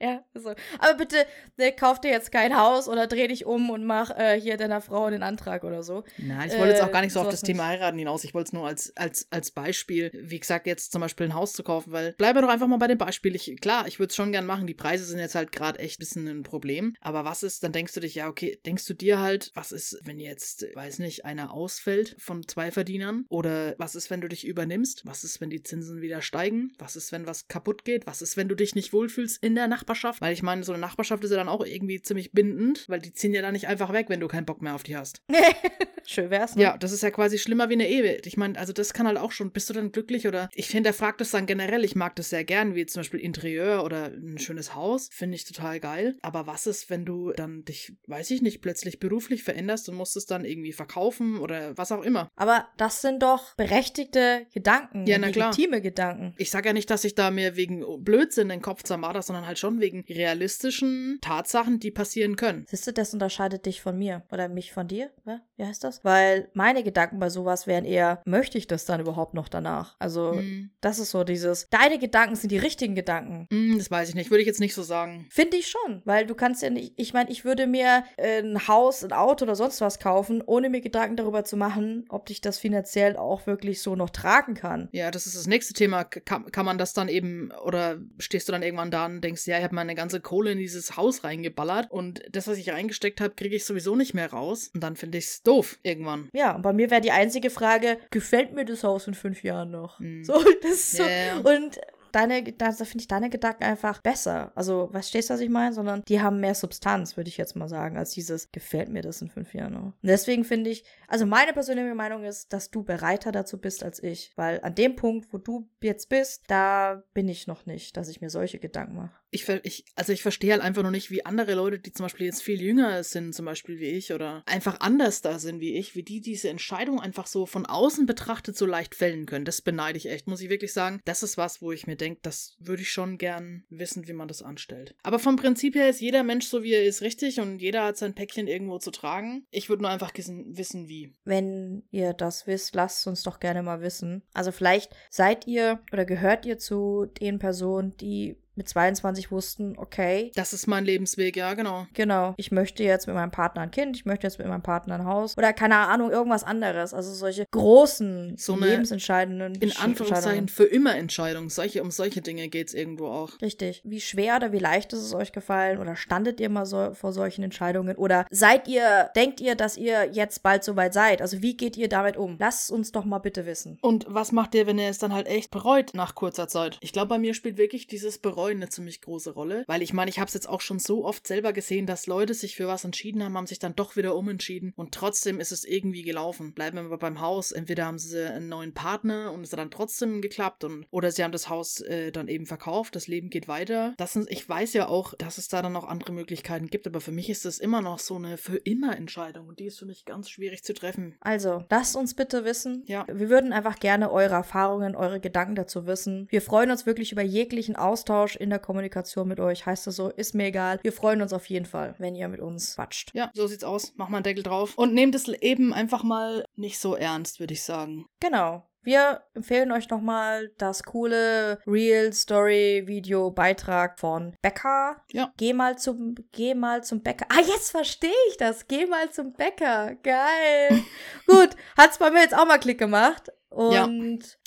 ja, so. Aber bitte, ne, kauf dir jetzt kein Haus oder dreh dich um und mach äh, hier deiner Frau den Antrag oder so. Nein, ich wollte jetzt auch gar nicht so äh, auf das Thema heiraten hinaus. Ich wollte es nur als, als, als Beispiel, wie gesagt, jetzt zum Beispiel ein Haus zu kaufen, weil bleiben wir doch einfach mal bei dem Beispiel. Ich, klar, ich würde es schon gern machen. Die Preise sind jetzt halt gerade echt ein bisschen ein Problem. Aber was ist, dann denkst du dich, ja, okay, denkst du dir halt, was ist, wenn jetzt, weiß nicht, einer ausfällt von zwei Verdienern? Oder was ist, wenn du dich übernimmst? Was ist, wenn die Zinsen wieder steigen? Was ist, wenn was kaputt geht? Was ist, wenn du dich nicht wohlfühlst in der Nachbarschaft? Weil ich meine, so eine Nachbarschaft ist ja dann auch irgendwie ziemlich bindend, weil die ziehen ja dann nicht einfach weg, wenn du keinen Bock mehr auf die hast. Schön wär's. Ne? Ja, das ist ja quasi schlimmer wie eine Ehe. Ich meine, also das kann halt auch schon. Bist du dann glücklich oder? Ich finde, er fragt das dann generell. Ich mag das sehr gern, wie zum Beispiel Interieur oder ein schönes Haus. Finde ich total geil. Aber was ist, wenn du dann dich, weiß ich nicht, plötzlich beruflich veränderst und musst es dann irgendwie verkaufen oder was auch immer? Aber das sind doch berechtigte Gedanken, ja, na klar. legitime Gedanken. Ich sage ja nicht, dass ich da mir wegen Blödsinn den Kopf zermarter, sondern halt schon wegen realistischen Tatsachen, die passieren können. Siehst du, das unterscheidet dich von mir oder mich von dir? Wie heißt das? Weil meine Gedanken bei sowas wären eher, möchte ich das dann überhaupt noch danach? Also, mhm. das ist so dieses, deine Gedanken Gedanken sind die richtigen Gedanken. Hm, das weiß ich nicht. Würde ich jetzt nicht so sagen. Finde ich schon, weil du kannst ja nicht, ich meine, ich würde mir ein Haus, ein Auto oder sonst was kaufen, ohne mir Gedanken darüber zu machen, ob ich das finanziell auch wirklich so noch tragen kann. Ja, das ist das nächste Thema. Kann, kann man das dann eben, oder stehst du dann irgendwann da und denkst, ja, ich habe meine ganze Kohle in dieses Haus reingeballert und das, was ich reingesteckt habe, kriege ich sowieso nicht mehr raus. Und dann finde ich es doof irgendwann. Ja, und bei mir wäre die einzige Frage, gefällt mir das Haus in fünf Jahren noch? Mhm. So, das ist so. Yeah. Und deine, da, finde ich deine Gedanken einfach besser. Also, was stehst du, was ich meine? Sondern die haben mehr Substanz, würde ich jetzt mal sagen, als dieses, gefällt mir das in fünf Jahren noch. Und deswegen finde ich, also meine persönliche Meinung ist, dass du bereiter dazu bist als ich. Weil an dem Punkt, wo du jetzt bist, da bin ich noch nicht, dass ich mir solche Gedanken mache ich, ich, also ich verstehe halt einfach noch nicht, wie andere Leute, die zum Beispiel jetzt viel jünger sind, zum Beispiel wie ich, oder einfach anders da sind wie ich, wie die diese Entscheidung einfach so von außen betrachtet so leicht fällen können. Das beneide ich echt, muss ich wirklich sagen. Das ist was, wo ich mir denke, das würde ich schon gern wissen, wie man das anstellt. Aber vom Prinzip her ist jeder Mensch so, wie er ist, richtig und jeder hat sein Päckchen irgendwo zu tragen. Ich würde nur einfach wissen, wie. Wenn ihr das wisst, lasst uns doch gerne mal wissen. Also vielleicht seid ihr oder gehört ihr zu den Personen, die mit 22 wussten, okay. Das ist mein Lebensweg, ja, genau. Genau. Ich möchte jetzt mit meinem Partner ein Kind, ich möchte jetzt mit meinem Partner ein Haus oder keine Ahnung, irgendwas anderes. Also solche großen, so lebensentscheidenden In Anführungszeichen für immer Entscheidungen. Solche, um solche Dinge geht es irgendwo auch. Richtig. Wie schwer oder wie leicht ist es euch gefallen? Oder standet ihr mal so, vor solchen Entscheidungen? Oder seid ihr, denkt ihr, dass ihr jetzt bald soweit seid? Also wie geht ihr damit um? Lasst uns doch mal bitte wissen. Und was macht ihr, wenn ihr es dann halt echt bereut nach kurzer Zeit? Ich glaube, bei mir spielt wirklich dieses Bereuen Bereuen eine ziemlich große Rolle. Weil ich meine, ich habe es jetzt auch schon so oft selber gesehen, dass Leute sich für was entschieden haben, haben sich dann doch wieder umentschieden und trotzdem ist es irgendwie gelaufen. Bleiben wir mal beim Haus. Entweder haben sie einen neuen Partner und es hat dann trotzdem geklappt und oder sie haben das Haus äh, dann eben verkauft. Das Leben geht weiter. Das sind, ich weiß ja auch, dass es da dann noch andere Möglichkeiten gibt, aber für mich ist das immer noch so eine für immer Entscheidung und die ist für mich ganz schwierig zu treffen. Also, lasst uns bitte wissen. Ja. Wir würden einfach gerne eure Erfahrungen, eure Gedanken dazu wissen. Wir freuen uns wirklich über jeglichen Austausch in der Kommunikation mit euch. Heißt das so, ist mir egal. Wir freuen uns auf jeden Fall, wenn ihr mit uns quatscht. Ja, so sieht's aus. Mach mal einen Deckel drauf. Und nehmt es eben einfach mal nicht so ernst, würde ich sagen. Genau. Wir empfehlen euch nochmal das coole Real Story Video Beitrag von Becker. Ja. Geh mal zum, geh mal zum Bäcker. Ah, jetzt verstehe ich das. Geh mal zum Bäcker. Geil. Gut. Hat's bei mir jetzt auch mal Klick gemacht. Und ja.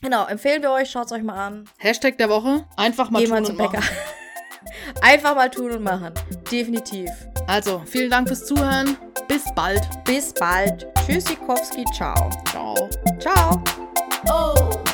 genau, empfehlen wir euch, schaut's euch mal an. Hashtag der Woche, einfach mal Geh tun mal zum und Bäcker. einfach mal tun und machen. Definitiv. Also, vielen Dank fürs Zuhören. Bis bald. Bis bald. Tschüssikowski. Ciao. Ciao. Ciao. Oh.